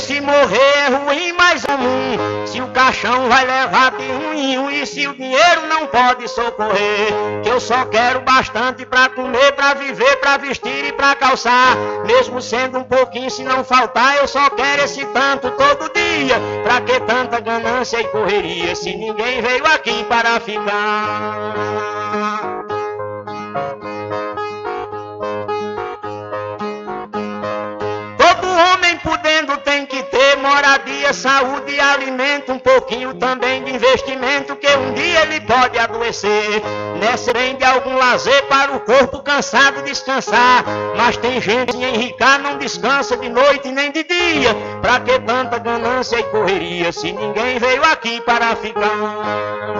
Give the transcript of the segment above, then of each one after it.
Se morrer é ruim, mas é ruim. Se o caixão vai levar de ruim, e se o dinheiro não pode socorrer. Que eu só quero bastante pra comer, pra viver, pra vestir e pra calçar. Mesmo sendo um pouquinho, se não faltar, eu só quero esse tanto todo dia. Pra que tanta ganância e correria, se ninguém veio aqui para ficar? Moradia, saúde e alimento, um pouquinho também de investimento, que um dia ele pode adoecer. Nessa vem de algum lazer para o corpo cansado descansar. Mas tem gente em enricar, não descansa de noite nem de dia. Pra que tanta ganância e correria, se ninguém veio aqui para ficar?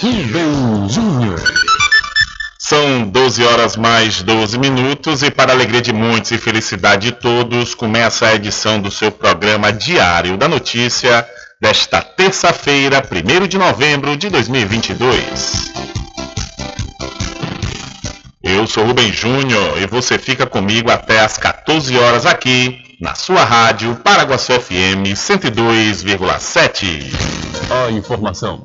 Rubem Júnior. São 12 horas mais 12 minutos e para alegria de muitos e felicidade de todos, começa a edição do seu programa Diário da Notícia desta terça-feira, 1 de novembro de 2022. Eu sou Rubem Júnior e você fica comigo até às 14 horas aqui na sua rádio Paraguaçu FM 102,7. A informação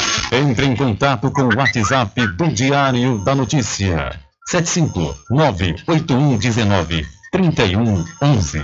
Entre em contato com o WhatsApp do Diário da Notícia. 759-8119-3111.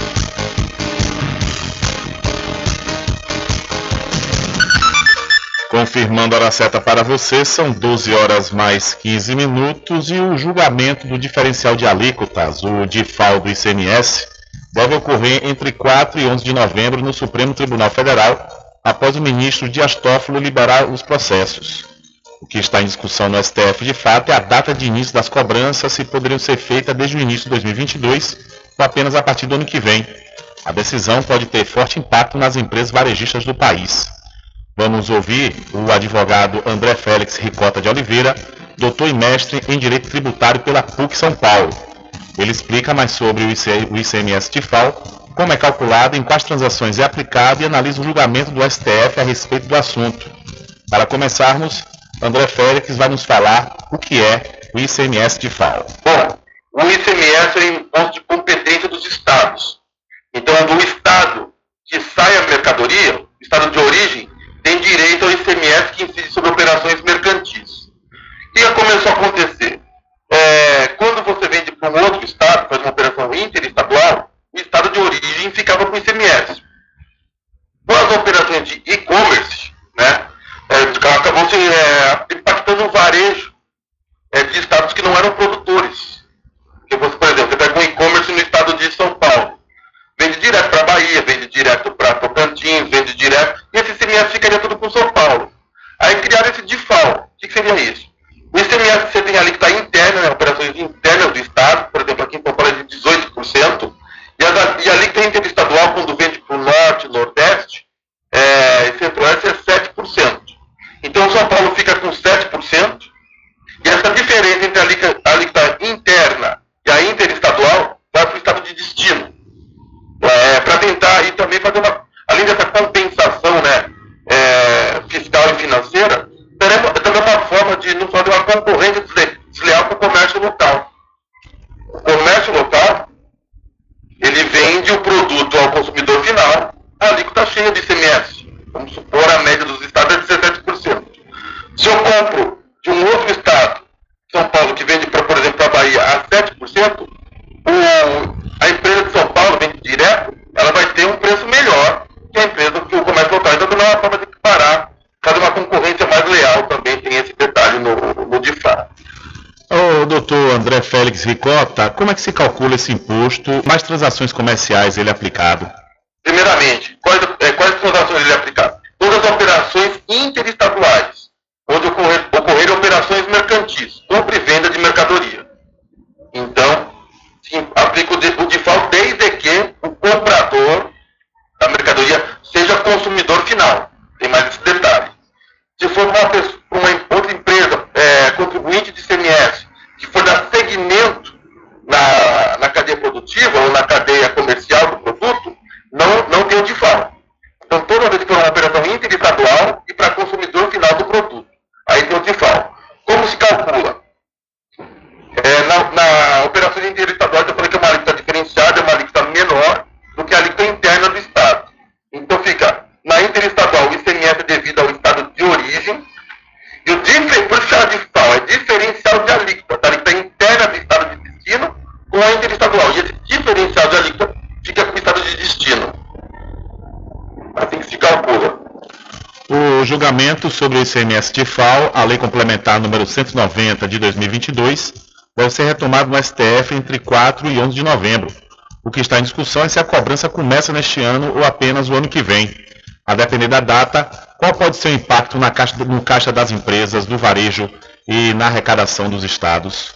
Confirmando a hora certa para você, são 12 horas mais 15 minutos e o julgamento do diferencial de alíquotas, o DIFAL do ICMS, deve ocorrer entre 4 e 11 de novembro no Supremo Tribunal Federal, após o ministro Dias Toffolo liberar os processos. O que está em discussão no STF, de fato, é a data de início das cobranças, se poderiam ser feitas desde o início de 2022 ou apenas a partir do ano que vem. A decisão pode ter forte impacto nas empresas varejistas do país. Vamos ouvir o advogado André Félix Ricota de Oliveira, doutor e mestre em Direito Tributário pela PUC São Paulo. Ele explica mais sobre o ICMS TIFAL, como é calculado, em quais transações é aplicado e analisa o julgamento do STF a respeito do assunto. Para começarmos, André Félix vai nos falar o que é o ICMS TIFAL. Bom, o ICMS é o imposto de competência dos estados. Então, do estado que sai a mercadoria, estado de origem, tem direito ao ICMS que incide sobre operações mercantis. O que começou a acontecer? É, quando você vende para um outro estado, faz uma operação interestadual, o estado de origem ficava com o ICMS. Com as operações de e-commerce, né, é, acabou se é, impactando o varejo é, de estados que não eram produtores. Porque você, por exemplo, você pega um e-commerce no estado de São Paulo, vende direto para Bahia, vende direto para Tocantins, vende direto, e esse ICMS ficaria tudo com São Paulo. Aí criaram esse DIFAL. O que, que seria isso? O ICMS você tem ali que está interno, né, operações internas do Estado, por exemplo, aqui em São Paulo é de 18%, e, a, e ali que tem interestadual, quando vende para o Norte, Nordeste, é, e Centro-Oeste é 7%. Então São Paulo fica com 7%, e essa diferença entre a alíquota interna e a interestadual vai para o estado de destino é, para tentar e também fazer uma, além dessa compensação né, é, fiscal e financeira, também, uma forma de não fazer uma concorrência desleal com o comércio local. O comércio local, ele vende o produto ao consumidor final, a alíquota cheia de ICMS. Vamos supor, a média dos estados é 17%. Se eu compro de um outro estado, São Paulo, que vende, pra, por exemplo, para a Bahia, a 7%, o, a empresa de São Paulo vende direto, ela vai ter um preço melhor que a empresa que o comércio local. Então, também é uma forma de parar, fazer uma concorrência mais leal também, tem esse detalhe no, no DIFA. Ô, doutor André Félix Ricota, como é que se calcula esse imposto? Mais transações comerciais ele é aplicado? Primeiramente, quais, é, quais transações ele é aplicado? Todas as operações interestaduais, onde ocorrer, ocorrerem operações mercantis, compra e venda de mercadoria. Então, aplica o default desde que o comprador da mercadoria seja consumidor final. Tem mais esse detalhe. Se for uma, pessoa, uma outra empresa é, contribuinte de CMS, que for dar segmento na, na cadeia produtiva ou na cadeia comercial do produto, não, não tem o default. Então, toda vez que for uma operação interestadual e para consumidor final do produto, aí tem o default. Como se calcula? É, na, na operação interestadual, eu falei que é uma alíquota diferenciada julgamento sobre o ICMS de FAO, a Lei Complementar número 190 de 2022, deve ser retomado no STF entre 4 e 11 de novembro. O que está em discussão é se a cobrança começa neste ano ou apenas o ano que vem. A depender da data, qual pode ser o impacto na caixa, no caixa das empresas, do varejo e na arrecadação dos estados?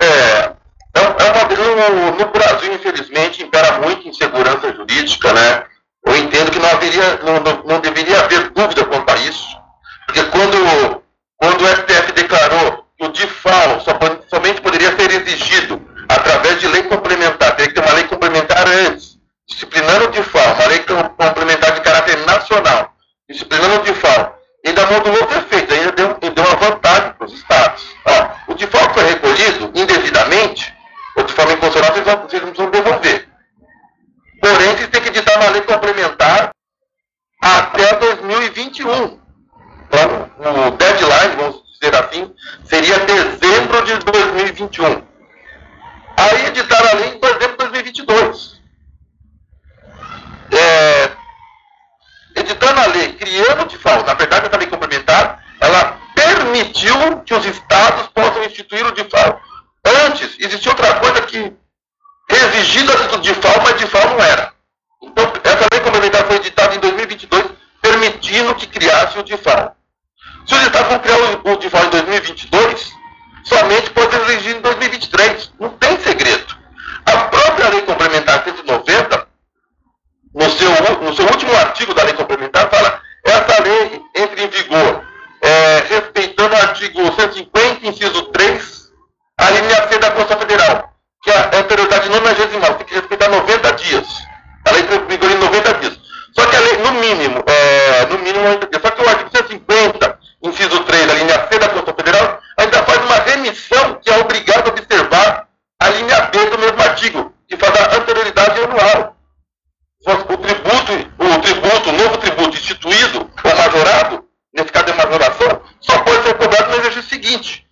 É, é, é no, no Brasil, infelizmente, impera muito insegurança jurídica, né? Eu entendo que não, haveria, não, não, não deveria haver dúvida quanto a isso, porque quando, quando o STF declarou que o DIFAL somente poderia ser exigido através de lei complementar, teria que ter uma lei complementar antes, disciplinando o DIFAL, uma lei complementar de caráter nacional, disciplinando o DIFAL, ainda modulou o efeito, ainda deu, deu uma vantagem para os estados. O DIFAL foi recolhido indevidamente, o DIFAL inconstitucional vocês, vocês não precisam devolver. Porém, vocês têm que editar uma lei complementar até 2021. Então, o deadline, vamos dizer assim, seria dezembro de 2021. Aí editaram a lei em dezembro de 2022. É, editando a lei, criando de falta, na verdade, essa lei complementar, ela permitiu que os estados possam instituir o de FAO. Antes, existia outra coisa que exigido a título de FAO, mas de FAO não era. Então, essa lei complementar foi editada em 2022, permitindo que criasse o DIFAL. Se os estados vão criar o, DIFAL em 2022, somente pode exigir em 2023. Não tem segredo. A própria lei complementar 190, no seu, no seu último artigo da lei complementar, fala essa lei entra em vigor é, respeitando o artigo 150, inciso 3, a linha C da Constituição Federal que a anterioridade não é gesimal, tem que respeitar 90 dias. A lei vigor em 90 dias. Só que a lei, no mínimo, é, no mínimo 90 dias. Só que o artigo 150, inciso 3, a linha C da Constituição Federal, ainda faz uma remissão que é obrigado a observar a linha B do mesmo artigo, que faz a anterioridade anual. O tributo, o tributo, o novo tributo instituído ou majorado, nesse caso é majoração, só pode ser cobrado no exercício seguinte,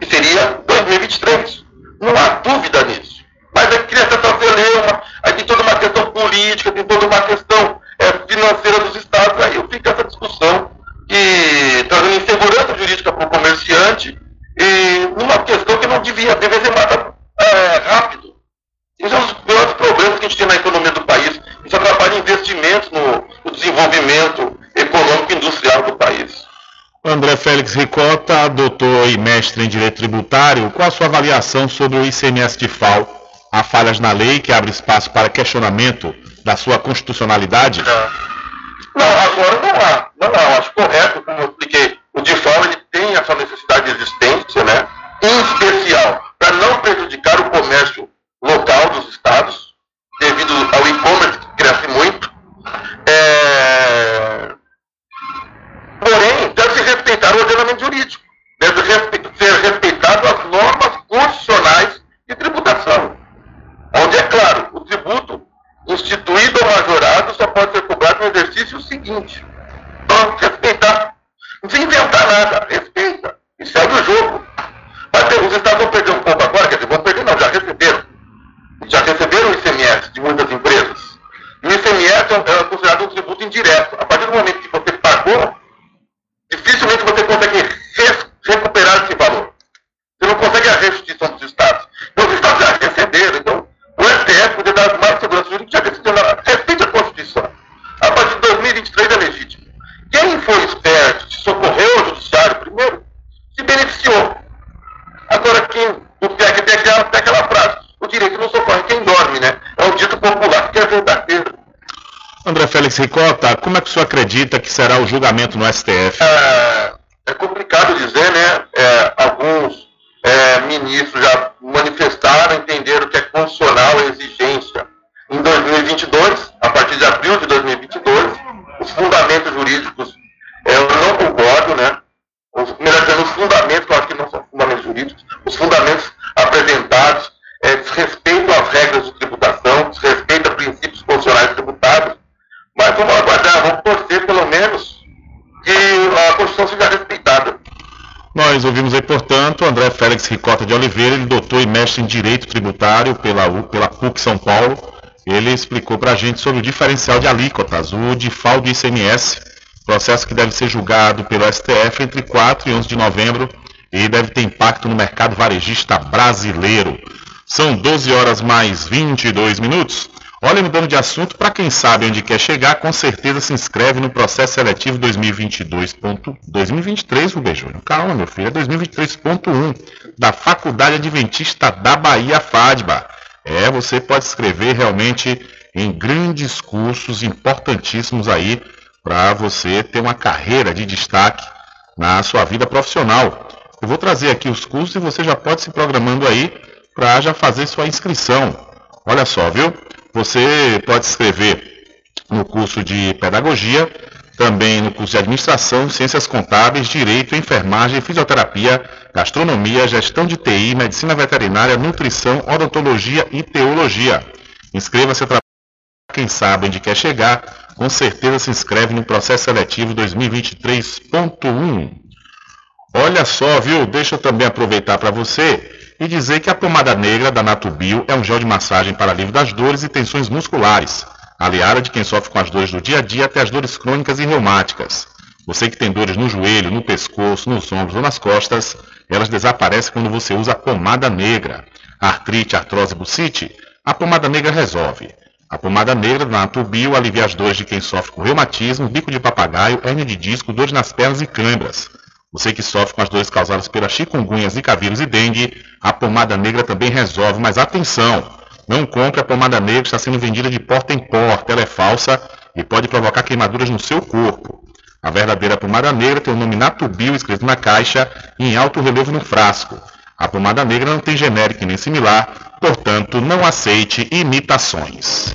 que seria 2023. Não há dúvida nisso. Mas a criança só celeuma, aí tem toda uma questão política, tem toda uma questão é, financeira dos estados, aí fica essa discussão que trazendo insegurança jurídica para o comerciante e numa questão que não devia, deveria ser mais é, rápido. Isso é um dos piores problemas que a gente tem na economia do país. Isso atrapalha investimentos no, no desenvolvimento econômico e industrial do país. André Félix Ricota, doutor e mestre em Direito Tributário, qual a sua avaliação sobre o ICMS de FAO? Há falhas na lei que abre espaço para questionamento da sua constitucionalidade? Não, agora não há. Não há. Eu acho correto, como eu expliquei, o de FAO ele tem essa necessidade de existência, né? em especial para não prejudicar o comércio local dos estados, devido ao e-commerce que cresce muito. É Porém, deve se respeitar o ordenamento jurídico, deve ser respeitado as normas constitucionais de tributação, onde é claro, o tributo instituído ou majorado só pode ser no exercício seguinte. Então, respeitar, não precisa inventar nada, respeita e segue o jogo. Mas os estados vão perder um pouco agora, quer dizer, vão perder não, já receberam. Já receberam o ICMS de muitas empresas. E o ICMS é considerado um tributo indireto. A partir do momento que você pagou, dificilmente você consegue recuperar esse valor. Você não consegue a restituição dos estados. Então, os estados já receberam. Então, o STF poder dar mais segurança jurídica já decidiu. Respeite a Constituição. A partir de 2023 é legítimo. Quem foi esperto, se socorreu ao judiciário primeiro, se beneficiou. Agora, quem, o PEC tem aquela, tem aquela frase, o direito não socorre quem dorme, né? É um dito popular que é verdadeiro. Félix Ricota, como é que o senhor acredita que será o julgamento no STF? É complicado dizer, né? É, alguns é, ministros já manifestaram, entenderam que é constitucional a exigência em 2022, a partir de abril de 2022, os fundamentos jurídicos, é, eu não concordo, né? Os, melhor dizendo, os fundamentos, eu acho que não são fundamentos jurídicos, os fundamentos apresentados é, desrespeitam as regras de tributação, desrespeitam princípios constitucionais tributários, mas vamos aguardar, vamos torcer pelo menos que a Constituição seja respeitada. Nós ouvimos aí, portanto, André Félix Ricota de Oliveira, ele doutor e mestre em Direito Tributário pela, pela PUC São Paulo. Ele explicou para a gente sobre o diferencial de alíquotas, o DIFAL do ICMS, Processo que deve ser julgado pelo STF entre 4 e 11 de novembro e deve ter impacto no mercado varejista brasileiro. São 12 horas mais 22 minutos. Olha, mudando de assunto, para quem sabe onde quer chegar, com certeza se inscreve no processo seletivo 2022. 2023, Rubem Júnior. Calma, meu filho, é 2023.1 da Faculdade Adventista da Bahia, FADBA. É, você pode escrever realmente em grandes cursos importantíssimos aí para você ter uma carreira de destaque na sua vida profissional. Eu vou trazer aqui os cursos e você já pode se programando aí para já fazer sua inscrição. Olha só, viu? Você pode se inscrever no curso de pedagogia, também no curso de administração, ciências contábeis, direito, enfermagem, fisioterapia, gastronomia, gestão de TI, medicina veterinária, nutrição, odontologia e teologia. Inscreva-se para quem sabe onde quer chegar, com certeza se inscreve no processo seletivo 2023.1. Olha só, viu? Deixa eu também aproveitar para você e dizer que a pomada negra da Natubio é um gel de massagem para alívio das dores e tensões musculares, aliada de quem sofre com as dores do dia a dia até as dores crônicas e reumáticas. Você que tem dores no joelho, no pescoço, nos ombros ou nas costas, elas desaparecem quando você usa a pomada negra. Artrite, artrose, bucite, a pomada negra resolve. A pomada negra da Natubio alivia as dores de quem sofre com reumatismo, bico de papagaio, hernia de disco, dores nas pernas e câimbras. Você que sofre com as dores causadas pela chikungunya, zika vírus e dengue, a pomada negra também resolve, mas atenção! Não compre a pomada negra, está sendo vendida de porta em porta, ela é falsa e pode provocar queimaduras no seu corpo. A verdadeira pomada negra tem o nome Natubio escrito na caixa e em alto relevo no frasco. A pomada negra não tem genérico nem similar, portanto, não aceite imitações.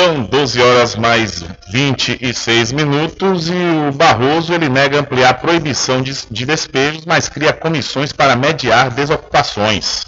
São 12 horas mais 26 minutos e o Barroso ele nega ampliar a proibição de, de despejos, mas cria comissões para mediar desocupações.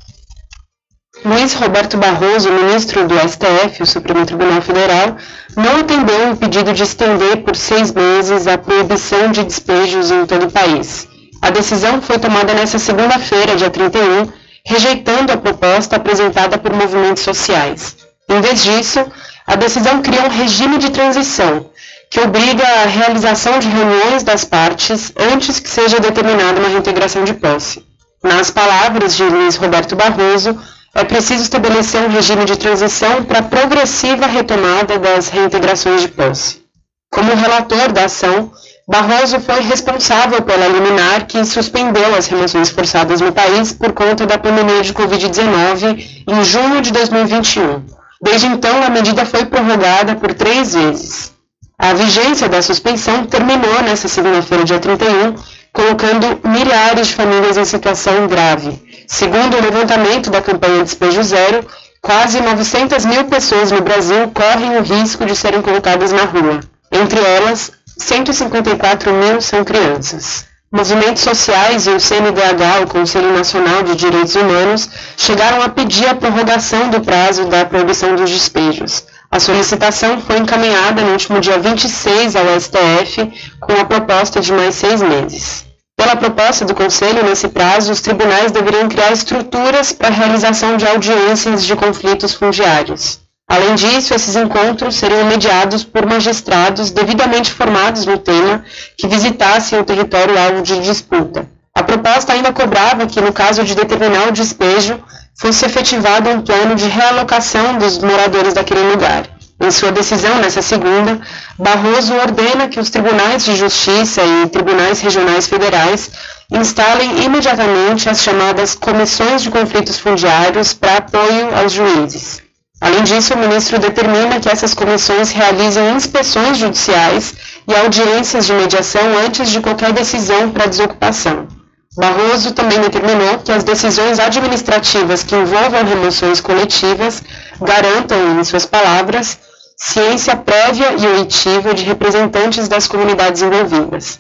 Luiz Roberto Barroso, ministro do STF, o Supremo Tribunal Federal, não atendeu o pedido de estender por seis meses a proibição de despejos em todo o país. A decisão foi tomada nesta segunda-feira, dia 31, rejeitando a proposta apresentada por movimentos sociais. Em vez disso, a decisão cria um regime de transição que obriga a realização de reuniões das partes antes que seja determinada uma reintegração de posse. Nas palavras de Luiz Roberto Barroso, é preciso estabelecer um regime de transição para a progressiva retomada das reintegrações de posse. Como relator da ação, Barroso foi responsável pela liminar que suspendeu as remoções forçadas no país por conta da pandemia de Covid-19 em junho de 2021. Desde então, a medida foi prorrogada por três vezes. A vigência da suspensão terminou nesta segunda-feira, dia 31, colocando milhares de famílias em situação grave. Segundo o levantamento da campanha Despejo Zero, quase 900 mil pessoas no Brasil correm o risco de serem colocadas na rua. Entre elas, 154 mil são crianças. Movimentos sociais e o CNDH, o Conselho Nacional de Direitos Humanos, chegaram a pedir a prorrogação do prazo da proibição dos despejos. A solicitação foi encaminhada no último dia 26 ao STF, com a proposta de mais seis meses. Pela proposta do Conselho, nesse prazo, os tribunais deveriam criar estruturas para a realização de audiências de conflitos fundiários. Além disso, esses encontros seriam mediados por magistrados devidamente formados no tema que visitassem o território alvo de disputa. A proposta ainda cobrava que, no caso de determinar o despejo, fosse efetivado um plano de realocação dos moradores daquele lugar. Em sua decisão, nessa segunda, Barroso ordena que os tribunais de justiça e tribunais regionais federais instalem imediatamente as chamadas comissões de conflitos fundiários para apoio aos juízes. Além disso, o ministro determina que essas comissões realizem inspeções judiciais e audiências de mediação antes de qualquer decisão para desocupação. Barroso também determinou que as decisões administrativas que envolvam remoções coletivas garantam, em suas palavras, ciência prévia e oitiva de representantes das comunidades envolvidas.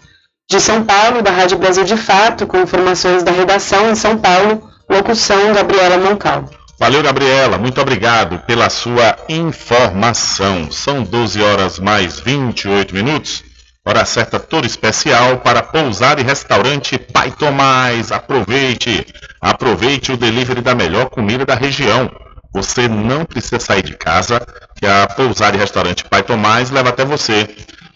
De São Paulo, da Rádio Brasil de Fato, com informações da redação em São Paulo, locução Gabriela Moncal. Valeu, Gabriela. Muito obrigado pela sua informação. São 12 horas mais 28 minutos. Hora certa toda especial para pousar e restaurante Pai Tomás. Aproveite, aproveite o delivery da melhor comida da região. Você não precisa sair de casa, que a pousar e restaurante Pai Tomás leva até você.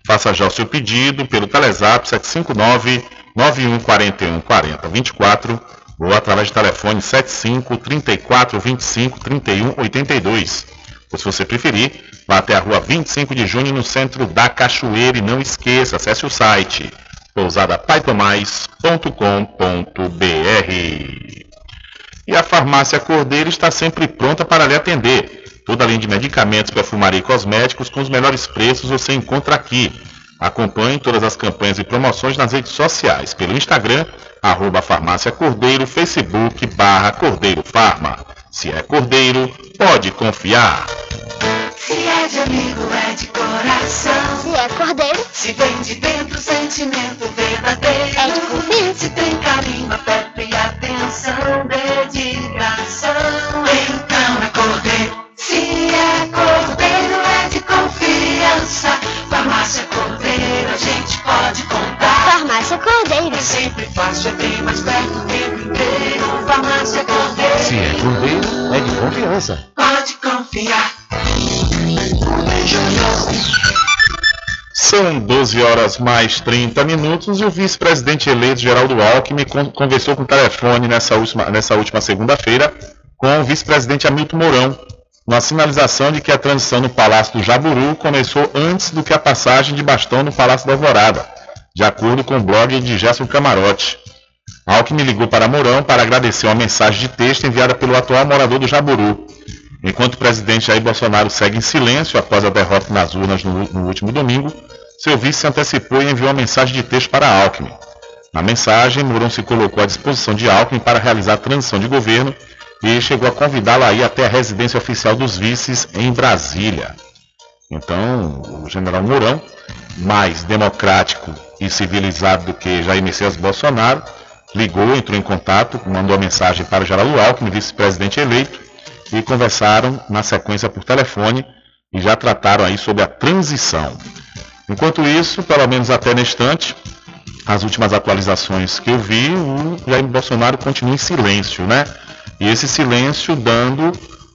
Faça já o seu pedido pelo Telezap 759 9141 4024 ou através do telefone 75 34 25 31 82. Ou se você preferir, vá até a rua 25 de junho no centro da Cachoeira e não esqueça, acesse o site pousadapaitomais.com.br. E a farmácia Cordeiro está sempre pronta para lhe atender Toda a linha de medicamentos, perfumaria e cosméticos com os melhores preços você encontra aqui. Acompanhe todas as campanhas e promoções nas redes sociais, pelo Instagram, arroba farmácia Cordeiro, Facebook, barra Cordeiro Farma. Se é Cordeiro, pode confiar. Se é de amigo, é de coração. Se é cordeiro, Se vem de dentro, sentimento verdadeiro. É de confiança. Se tem carinho, afeto e atenção, dedicação. É sempre fácil, é bem mais perto o tempo inteiro. Farmácia Cordeiro. Se é cordeiro, é de confiança. Pode confiar. São 12 horas mais 30 minutos e o vice-presidente eleito Geraldo Alckmin con- conversou com o telefone nessa última, nessa última segunda-feira com o vice-presidente Hamilton Mourão, na sinalização de que a transição no Palácio do Jaburu começou antes do que a passagem de bastão no Palácio da Alvorada, de acordo com o blog de Gerson Camarote. Alckmin ligou para Mourão para agradecer uma mensagem de texto enviada pelo atual morador do Jaburu. Enquanto o presidente Jair Bolsonaro segue em silêncio após a derrota nas urnas no, no último domingo, seu vice se antecipou e enviou uma mensagem de texto para Alckmin. Na mensagem, Mourão se colocou à disposição de Alckmin para realizar a transição de governo e chegou a convidá-lo a ir até a residência oficial dos vices em Brasília. Então, o general Mourão, mais democrático e civilizado do que Jair Messias Bolsonaro, ligou, entrou em contato, mandou a mensagem para o Geraldo Alckmin, vice-presidente eleito, e conversaram na sequência por telefone e já trataram aí sobre a transição. Enquanto isso, pelo menos até neste instante, as últimas atualizações que eu vi, o Jair Bolsonaro continua em silêncio, né? E esse silêncio dando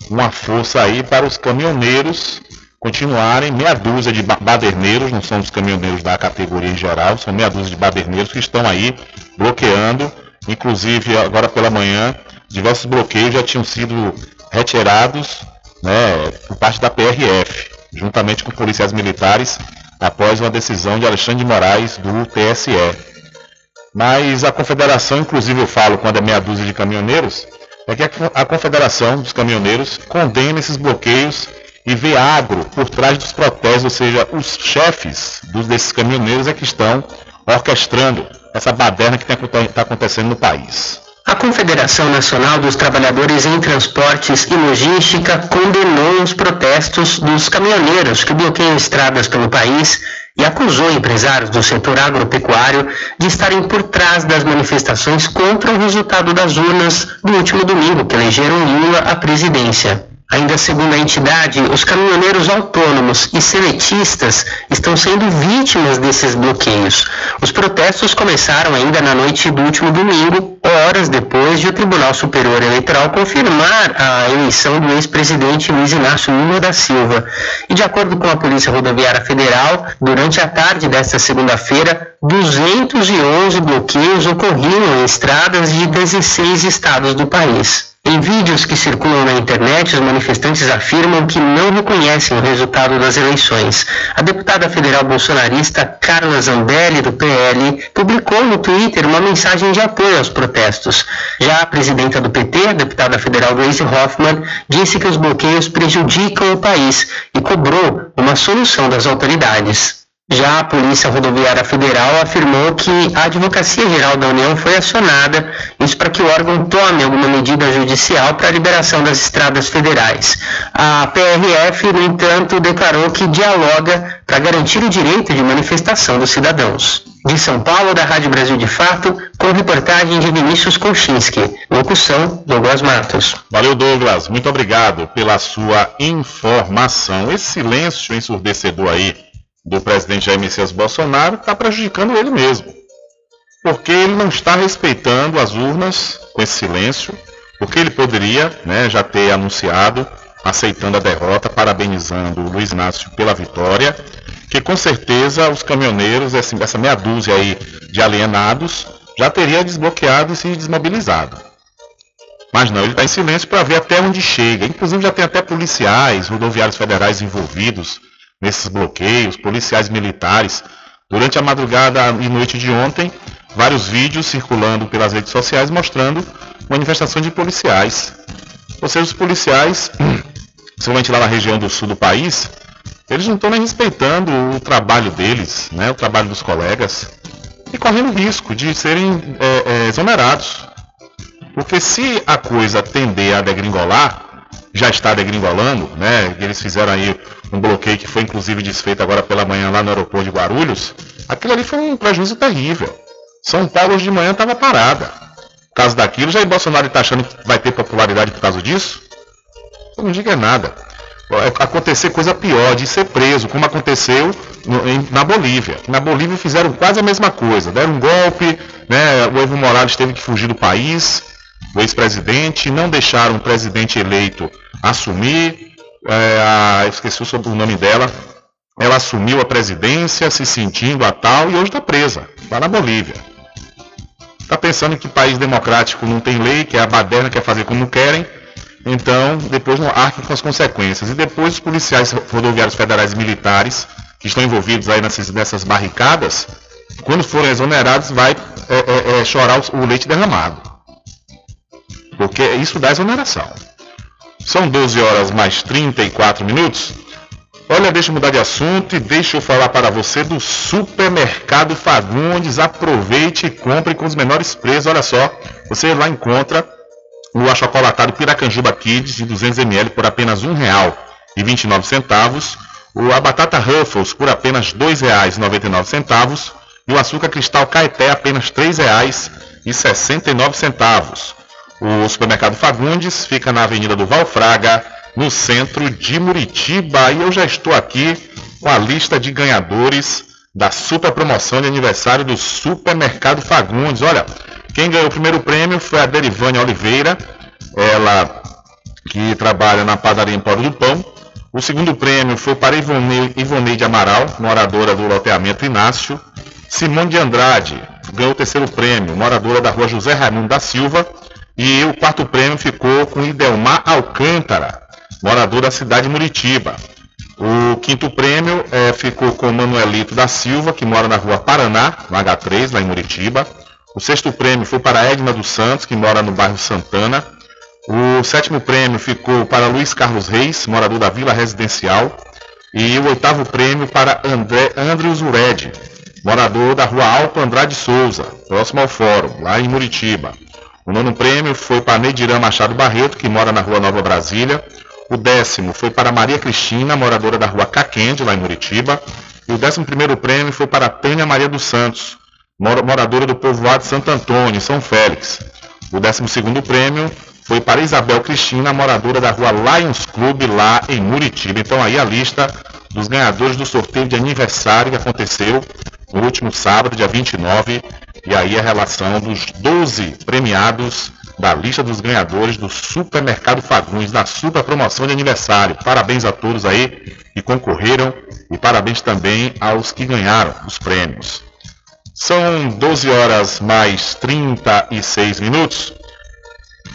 uma força aí para os caminhoneiros continuarem, meia dúzia de ba- baderneiros, não são os caminhoneiros da categoria em geral, são meia dúzia de baderneiros que estão aí bloqueando, inclusive agora pela manhã, diversos bloqueios já tinham sido retirados né, por parte da PRF, juntamente com policiais militares, após uma decisão de Alexandre de Moraes do TSE. Mas a confederação, inclusive eu falo quando é meia dúzia de caminhoneiros, é que a confederação dos caminhoneiros condena esses bloqueios e vê agro por trás dos protestos, ou seja, os chefes dos, desses caminhoneiros é que estão orquestrando essa baderna que está acontecendo no país. A Confederação Nacional dos Trabalhadores em Transportes e Logística condenou os protestos dos caminhoneiros que bloqueiam estradas pelo país e acusou empresários do setor agropecuário de estarem por trás das manifestações contra o resultado das urnas do último domingo que elegeram Lula à presidência. Ainda segundo a entidade, os caminhoneiros autônomos e seletistas estão sendo vítimas desses bloqueios. Os protestos começaram ainda na noite do último domingo, horas depois de o Tribunal Superior Eleitoral confirmar a eleição do ex-presidente Luiz Inácio Lula da Silva. E de acordo com a Polícia Rodoviária Federal, durante a tarde desta segunda-feira, 211 bloqueios ocorriam em estradas de 16 estados do país. Em vídeos que circulam na internet, os manifestantes afirmam que não reconhecem o resultado das eleições. A deputada federal bolsonarista Carla Zambelli, do PL, publicou no Twitter uma mensagem de apoio aos protestos. Já a presidenta do PT, a deputada federal Gleisi Hoffmann, disse que os bloqueios prejudicam o país e cobrou uma solução das autoridades. Já a Polícia Rodoviária Federal afirmou que a Advocacia Geral da União foi acionada, isso para que o órgão tome alguma medida judicial para a liberação das estradas federais. A PRF, no entanto, declarou que dialoga para garantir o direito de manifestação dos cidadãos. De São Paulo, da Rádio Brasil de Fato, com reportagem de Vinícius Kolchinski. Locução, Douglas Matos. Valeu, Douglas. Muito obrigado pela sua informação. Esse silêncio ensurdecedor aí do presidente Jair Messias Bolsonaro está prejudicando ele mesmo. Porque ele não está respeitando as urnas com esse silêncio, porque ele poderia né, já ter anunciado, aceitando a derrota, parabenizando o Luiz Inácio pela vitória, que com certeza os caminhoneiros, essa meia dúzia aí de alienados, já teria desbloqueado e se desmobilizado. Mas não, ele está em silêncio para ver até onde chega. Inclusive já tem até policiais, rodoviários federais envolvidos nesses bloqueios, policiais militares. Durante a madrugada e noite de ontem, vários vídeos circulando pelas redes sociais mostrando manifestações de policiais. Ou seja, os policiais, principalmente lá na região do sul do país, eles não estão nem respeitando o trabalho deles, né, o trabalho dos colegas, e correndo risco de serem é, é, exonerados. Porque se a coisa tender a degringolar, já está degringolando, né? Eles fizeram aí um bloqueio que foi inclusive desfeito agora pela manhã lá no aeroporto de Guarulhos. Aquilo ali foi um prejuízo terrível. São Paulo hoje de manhã estava parada. Por causa daquilo, Jair Bolsonaro está achando que vai ter popularidade por causa disso? Eu não diga nada. Acontecer coisa pior, de ser preso, como aconteceu no, em, na Bolívia. Na Bolívia fizeram quase a mesma coisa. Deram um golpe, né? o Evo Morales teve que fugir do país, o ex-presidente, não deixaram o presidente eleito assumir, é, a, esqueci o nome dela, ela assumiu a presidência se sentindo a tal e hoje está presa, está na Bolívia. Está pensando que país democrático não tem lei, que é a baderna quer fazer como querem, então depois não arque com as consequências. E depois os policiais rodoviários federais e militares que estão envolvidos aí nessas, nessas barricadas, quando forem exonerados, vai é, é, é chorar o leite derramado. Porque isso dá exoneração. São 12 horas mais 34 minutos. Olha, deixa eu mudar de assunto e deixa eu falar para você do Supermercado Fagundes. Aproveite e compre com os menores preços. Olha só, você lá encontra o achocolatado Piracanjuba Kids de 200ml por apenas R$ 1,29. A batata Ruffles por apenas R$ 2,99. E o açúcar cristal Caeté apenas R$ 3,69. O supermercado Fagundes fica na Avenida do Valfraga, no centro de Muritiba. E eu já estou aqui com a lista de ganhadores da super promoção de aniversário do Supermercado Fagundes. Olha, quem ganhou o primeiro prêmio foi a Derivânia Oliveira, ela que trabalha na padaria Empório do Pão. O segundo prêmio foi para Ivone, de Amaral, moradora do loteamento Inácio. Simone de Andrade ganhou o terceiro prêmio, moradora da rua José Raimundo da Silva. E o quarto prêmio ficou com Idelmar Alcântara, morador da cidade de Muritiba. O quinto prêmio é, ficou com Manuelito da Silva, que mora na rua Paraná, no H3, lá em Muritiba. O sexto prêmio foi para Edna dos Santos, que mora no bairro Santana. O sétimo prêmio ficou para Luiz Carlos Reis, morador da Vila Residencial. E o oitavo prêmio para André Andrews Ured, morador da rua Alto Andrade Souza, próximo ao Fórum, lá em Muritiba. O nono prêmio foi para Neidirã Machado Barreto, que mora na rua Nova Brasília. O décimo foi para Maria Cristina, moradora da rua Caquende, lá em Muritiba. E o décimo primeiro prêmio foi para Tânia Maria dos Santos, moradora do povoado Santo Antônio, São Félix. O décimo segundo prêmio foi para Isabel Cristina, moradora da rua Lions Club, lá em Muritiba. Então aí a lista dos ganhadores do sorteio de aniversário que aconteceu no último sábado, dia 29, e aí a relação dos 12 premiados da lista dos ganhadores do Supermercado Fagundes, da super promoção de aniversário. Parabéns a todos aí que concorreram e parabéns também aos que ganharam os prêmios. São 12 horas mais 36 minutos.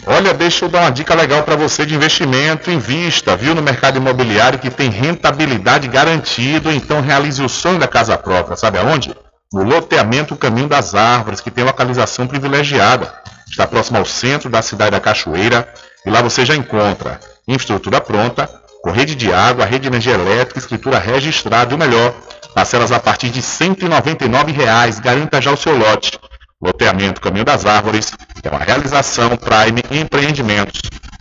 Olha, deixa eu dar uma dica legal para você de investimento. Invista, viu, no mercado imobiliário que tem rentabilidade garantida. Então realize o sonho da casa própria. Sabe aonde? No loteamento Caminho das Árvores, que tem localização privilegiada. Está próximo ao centro da cidade da Cachoeira. E lá você já encontra infraestrutura pronta, com rede de água, rede de energia elétrica, escritura registrada e o melhor Parcelas a partir de 199 reais. Garanta já o seu lote. Loteamento Caminho das Árvores é uma realização Prime Empreendimentos.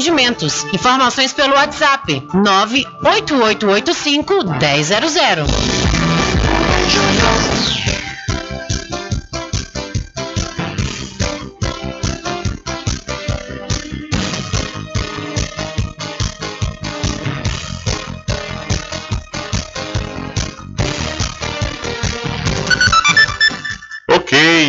Empreendimentos. Informações pelo WhatsApp 98885 1000.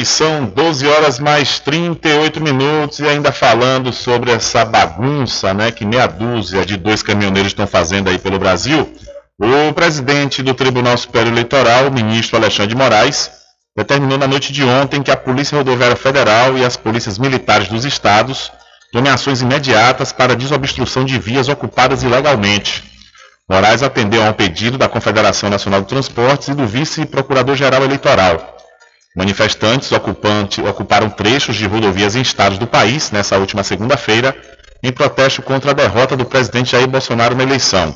São 12 horas mais 38 minutos e ainda falando sobre essa bagunça, né, que meia dúzia de dois caminhoneiros estão fazendo aí pelo Brasil. O presidente do Tribunal Superior Eleitoral, o ministro Alexandre Moraes, determinou na noite de ontem que a Polícia Rodoviária Federal e as polícias militares dos estados tomem ações imediatas para desobstrução de vias ocupadas ilegalmente. Moraes atendeu a um pedido da Confederação Nacional de Transportes e do vice-procurador-geral eleitoral. Manifestantes ocuparam trechos de rodovias em estados do país nessa última segunda-feira, em protesto contra a derrota do presidente Jair Bolsonaro na eleição.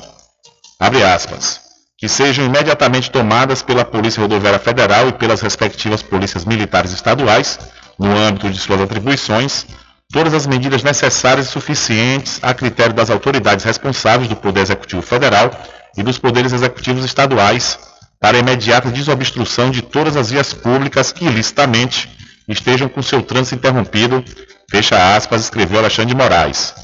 Abre aspas, que sejam imediatamente tomadas pela Polícia Rodoviária Federal e pelas respectivas polícias militares estaduais, no âmbito de suas atribuições, todas as medidas necessárias e suficientes a critério das autoridades responsáveis do Poder Executivo Federal e dos poderes executivos estaduais para imediata desobstrução de todas as vias públicas que ilicitamente estejam com seu trânsito interrompido, fecha aspas, escreveu Alexandre de Moraes.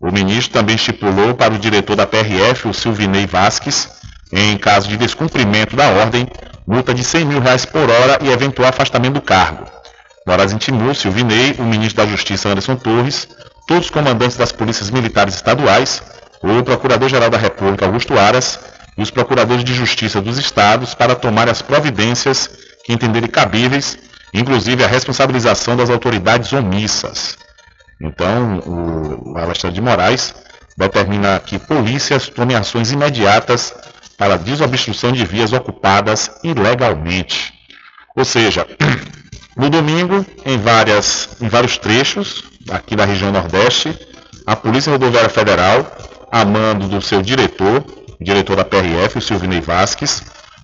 O ministro também estipulou para o diretor da PRF, o Silvinei Vasques, em caso de descumprimento da ordem, multa de 100 mil reais por hora e eventual afastamento do cargo. Moraes intimou Silvinei, o ministro da Justiça Anderson Torres, todos os comandantes das polícias militares estaduais, o Procurador-Geral da República Augusto Aras e os procuradores de justiça dos estados para tomar as providências que entenderem cabíveis, inclusive a responsabilização das autoridades omissas. Então, o Alexandre de Moraes determina que polícias tomem ações imediatas para desobstrução de vias ocupadas ilegalmente. Ou seja, no domingo, em, várias, em vários trechos aqui da região Nordeste, a Polícia Rodoviária Federal, a mando do seu diretor, diretor da PRF, o Silvinei Vasques,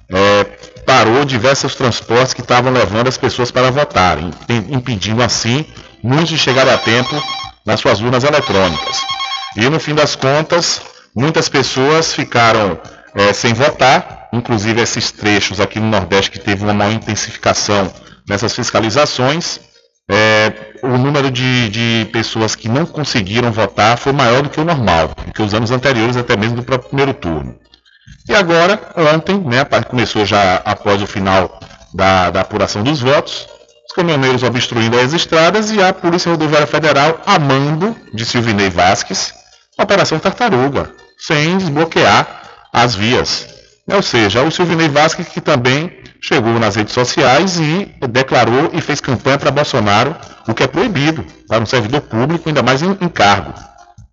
é, parou diversos transportes que estavam levando as pessoas para votarem, impedindo assim muitos chegaram a tempo nas suas urnas eletrônicas. E no fim das contas, muitas pessoas ficaram é, sem votar, inclusive esses trechos aqui no Nordeste que teve uma maior intensificação nessas fiscalizações. É, o número de, de, pessoas que não conseguiram votar foi maior do que o normal, do que os anos anteriores, até mesmo do próprio primeiro turno. E agora, ontem, né, começou já após o final da, da apuração dos votos, os caminhoneiros obstruindo as estradas e a Polícia Rodoviária Federal a mando de Silvinei Vasques, Operação Tartaruga, sem desbloquear as vias. Ou seja, o Silvinei Vasques que também chegou nas redes sociais e declarou e fez campanha para Bolsonaro, o que é proibido para um servidor público, ainda mais em, em cargo.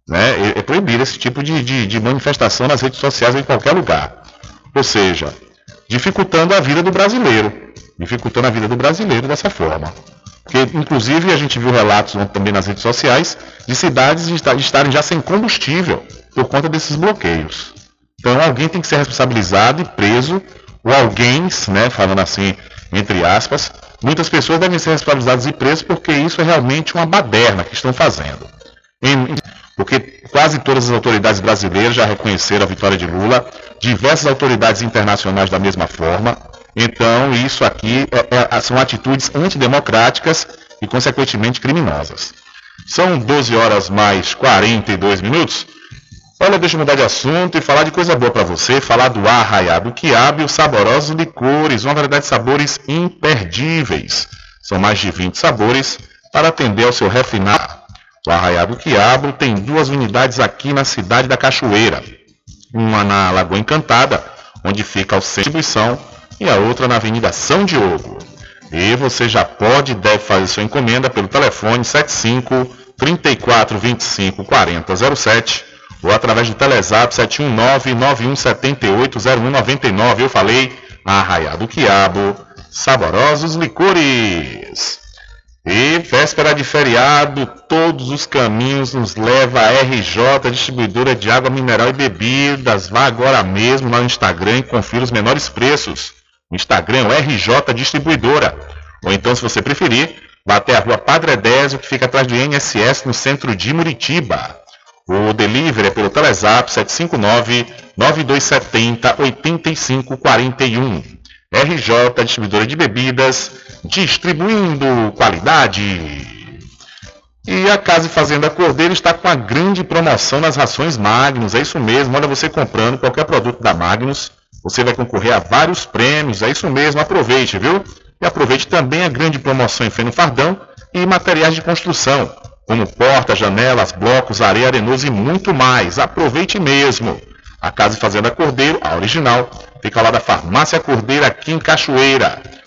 Né? É, é proibido esse tipo de, de, de manifestação nas redes sociais em qualquer lugar. Ou seja, dificultando a vida do brasileiro dificultando a vida do brasileiro dessa forma. Porque, inclusive, a gente viu relatos também nas redes sociais de cidades de estarem já sem combustível por conta desses bloqueios. Então, alguém tem que ser responsabilizado e preso, ou alguém, né, falando assim, entre aspas, muitas pessoas devem ser responsabilizadas e presas porque isso é realmente uma baderna que estão fazendo. Porque quase todas as autoridades brasileiras já reconheceram a vitória de Lula, diversas autoridades internacionais da mesma forma, então, isso aqui é, é, são atitudes antidemocráticas e, consequentemente, criminosas. São 12 horas mais 42 minutos. Olha, deixa eu mudar de assunto e falar de coisa boa para você, falar do arraiado quiabo e os saborosos licores, uma variedade de sabores imperdíveis. São mais de 20 sabores para atender ao seu refinado. O arraiado quiabo tem duas unidades aqui na cidade da Cachoeira. Uma na Lagoa Encantada, onde fica o centro de distribuição e a outra na Avenida São Diogo. E você já pode e deve fazer sua encomenda pelo telefone 75 34 25 40 07 ou através do Telezap 719 9178 0199. Eu falei Arraiá do Quiabo, saborosos licores. E véspera de feriado, todos os caminhos nos leva a RJ, distribuidora de água mineral e bebidas. Vá agora mesmo lá no Instagram e confira os menores preços. O Instagram é RJ Distribuidora. Ou então, se você preferir, vá até a rua Padre Edésio, que fica atrás do INSS, no centro de Muritiba. O delivery é pelo Telezap 759-9270-8541. RJ Distribuidora de Bebidas, distribuindo qualidade. E a Casa e Fazenda Cordeiro está com a grande promoção nas rações Magnus. É isso mesmo, olha você comprando qualquer produto da Magnus, você vai concorrer a vários prêmios. É isso mesmo, aproveite, viu? E aproveite também a grande promoção em feno fardão e materiais de construção, como portas, janelas, blocos, areia arenosa e muito mais. Aproveite mesmo. A Casa e Fazenda Cordeiro, a original, fica lá da Farmácia Cordeiro aqui em Cachoeira.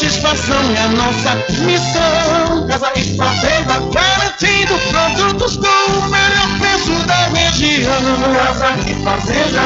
satisfação é a nossa missão. Casa e Fazenda, garantindo produtos com o melhor preço da região. Casa e Fazenda.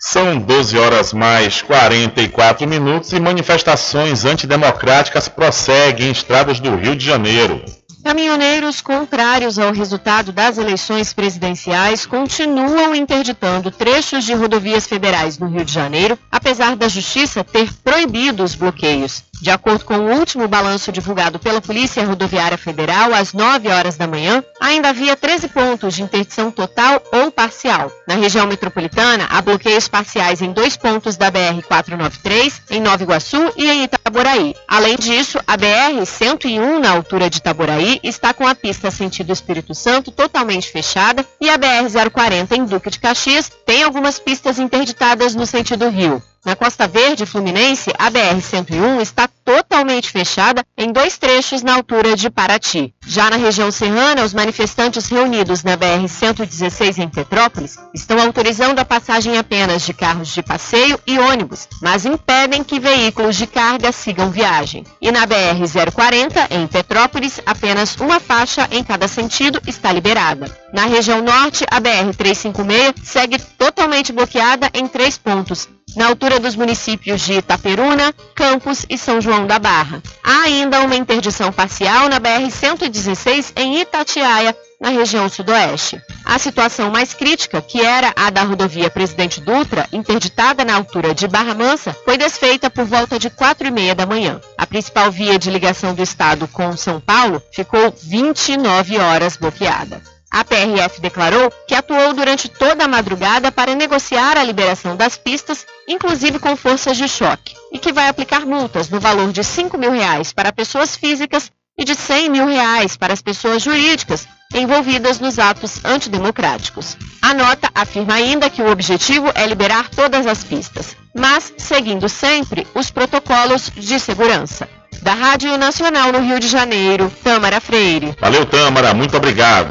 São 12 horas mais 44 minutos e manifestações antidemocráticas prosseguem em estradas do Rio de Janeiro. Caminhoneiros contrários ao resultado das eleições presidenciais continuam interditando trechos de rodovias federais no Rio de Janeiro, apesar da Justiça ter proibido os bloqueios. De acordo com o último balanço divulgado pela Polícia Rodoviária Federal, às 9 horas da manhã, ainda havia 13 pontos de interdição total ou parcial. Na região metropolitana, há bloqueios parciais em dois pontos da BR-493, em Nova Iguaçu e em Itaboraí. Além disso, a BR-101, na altura de Itaboraí, está com a pista sentido Espírito Santo totalmente fechada e a BR-040, em Duque de Caxias, tem algumas pistas interditadas no sentido Rio. Na Costa Verde Fluminense, a BR-101 está totalmente fechada em dois trechos na altura de Paraty. Já na região serrana, os manifestantes reunidos na BR-116 em Petrópolis estão autorizando a passagem apenas de carros de passeio e ônibus, mas impedem que veículos de carga sigam viagem. E na BR-040, em Petrópolis, apenas uma faixa em cada sentido está liberada. Na região norte, a BR-356 segue totalmente bloqueada em três pontos, na altura dos municípios de Itaperuna, Campos e São João da Barra. Há ainda uma interdição parcial na BR-116 em Itatiaia, na região sudoeste. A situação mais crítica, que era a da rodovia Presidente Dutra, interditada na altura de Barra Mansa, foi desfeita por volta de quatro e meia da manhã. A principal via de ligação do estado com São Paulo ficou 29 horas bloqueada. A PRF declarou que atuou durante toda a madrugada para negociar a liberação das pistas, inclusive com forças de choque, e que vai aplicar multas no valor de 5 mil reais para pessoas físicas e de 100 mil reais para as pessoas jurídicas envolvidas nos atos antidemocráticos. A nota afirma ainda que o objetivo é liberar todas as pistas, mas seguindo sempre os protocolos de segurança. Da Rádio Nacional no Rio de Janeiro, Tâmara Freire. Valeu, Tâmara, muito obrigado.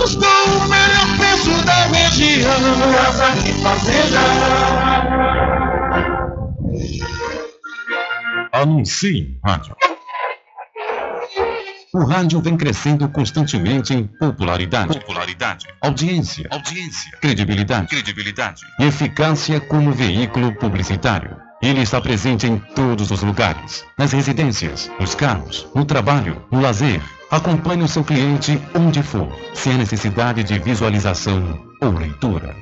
produtos com o melhor preço da região. Casa e Fazenda. Anuncie em rádio. O rádio vem crescendo constantemente em popularidade, popularidade, audiência, audiência, credibilidade, credibilidade e eficácia como veículo publicitário. Ele está presente em todos os lugares, nas residências, nos carros, no trabalho, no lazer. Acompanhe o seu cliente onde for, sem a necessidade de visualização ou leitura.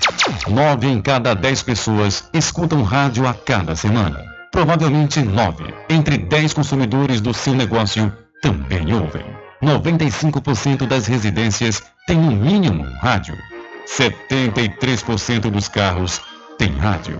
Nove em cada dez pessoas escutam rádio a cada semana. Provavelmente nove entre dez consumidores do seu negócio também ouvem. 95% das residências têm no mínimo um rádio. 73% dos carros têm rádio.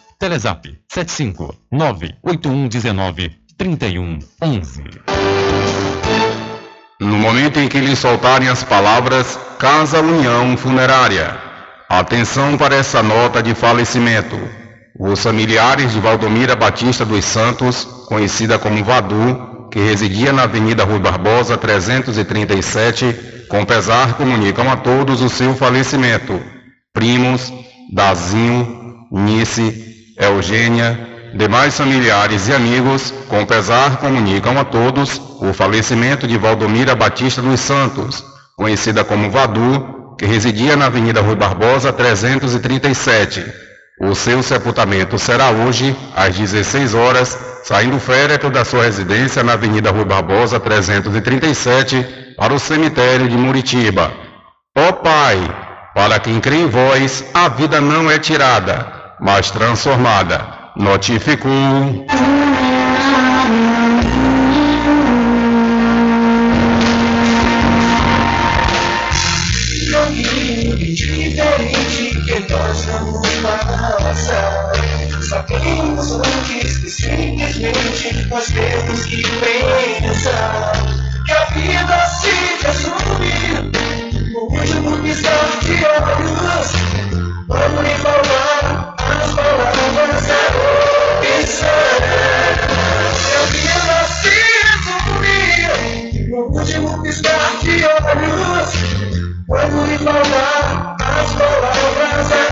Telezap 75 98119 3111. No momento em que lhe soltarem as palavras Casa União Funerária. Atenção para essa nota de falecimento. Os familiares de Valdomira Batista dos Santos, conhecida como Vadu, que residia na Avenida Rui Barbosa 337, com pesar comunicam a todos o seu falecimento. Primos, Dazinho, Nice, Eugênia, demais familiares e amigos, com pesar comunicam a todos o falecimento de Valdomira Batista dos Santos, conhecida como Vadu, que residia na Avenida Rui Barbosa 337. O seu sepultamento será hoje, às 16 horas, saindo o féretro da sua residência na Avenida Rui Barbosa 337 para o cemitério de Muritiba. Ó Pai, para quem crê em vós, a vida não é tirada, mas transformada. Notificou. diferente que nós vamos passar. Antes que simplesmente nós temos que pensar que a vida se de. Quando me falar último piscar de olhos. Quando lhe falar as palavras da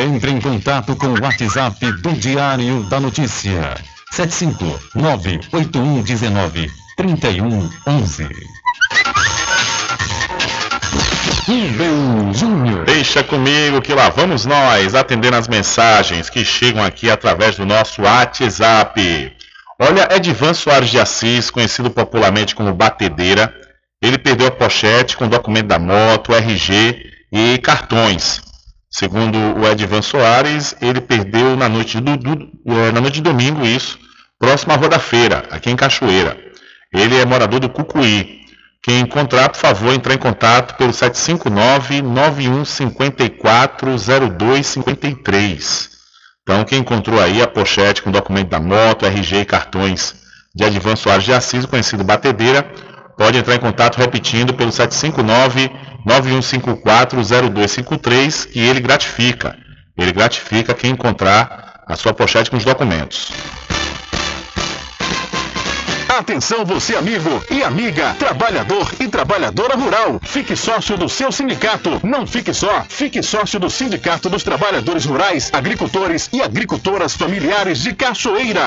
Entre em contato com o WhatsApp do Diário da Notícia. 759-8119-3111. Rubem Júnior. Deixa comigo que lá vamos nós atendendo as mensagens que chegam aqui através do nosso WhatsApp. Olha, Edvan Soares de Assis, conhecido popularmente como Batedeira, ele perdeu a pochete com o documento da moto, RG e cartões. Segundo o Edvan Soares, ele perdeu na noite, do, do, eh, na noite de domingo isso, próximo à Rua da Feira, aqui em Cachoeira. Ele é morador do Cucuí. Quem encontrar, por favor, entrar em contato pelo 759-9154-0253. Então, quem encontrou aí a pochete com documento da moto, RG e cartões de Edvan Soares de Assis, conhecido Batedeira, pode entrar em contato repetindo pelo 759-9154-0253 e ele gratifica. Ele gratifica quem encontrar a sua pochete com os documentos. Atenção você amigo e amiga, trabalhador e trabalhadora rural. Fique sócio do seu sindicato. Não fique só, fique sócio do Sindicato dos Trabalhadores Rurais, Agricultores e Agricultoras Familiares de Cachoeira.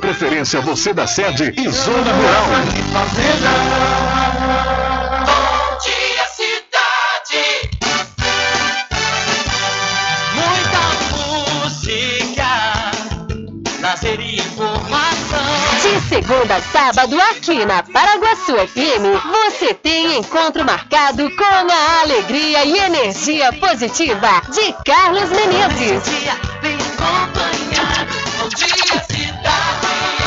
preferência, você da sede e zona rural. Bom dia, cidade. Muita música, lazer e informação. De sábado, aqui na Paraguaçu FM, você tem encontro marcado com a alegria e energia positiva de Carlos Menezes.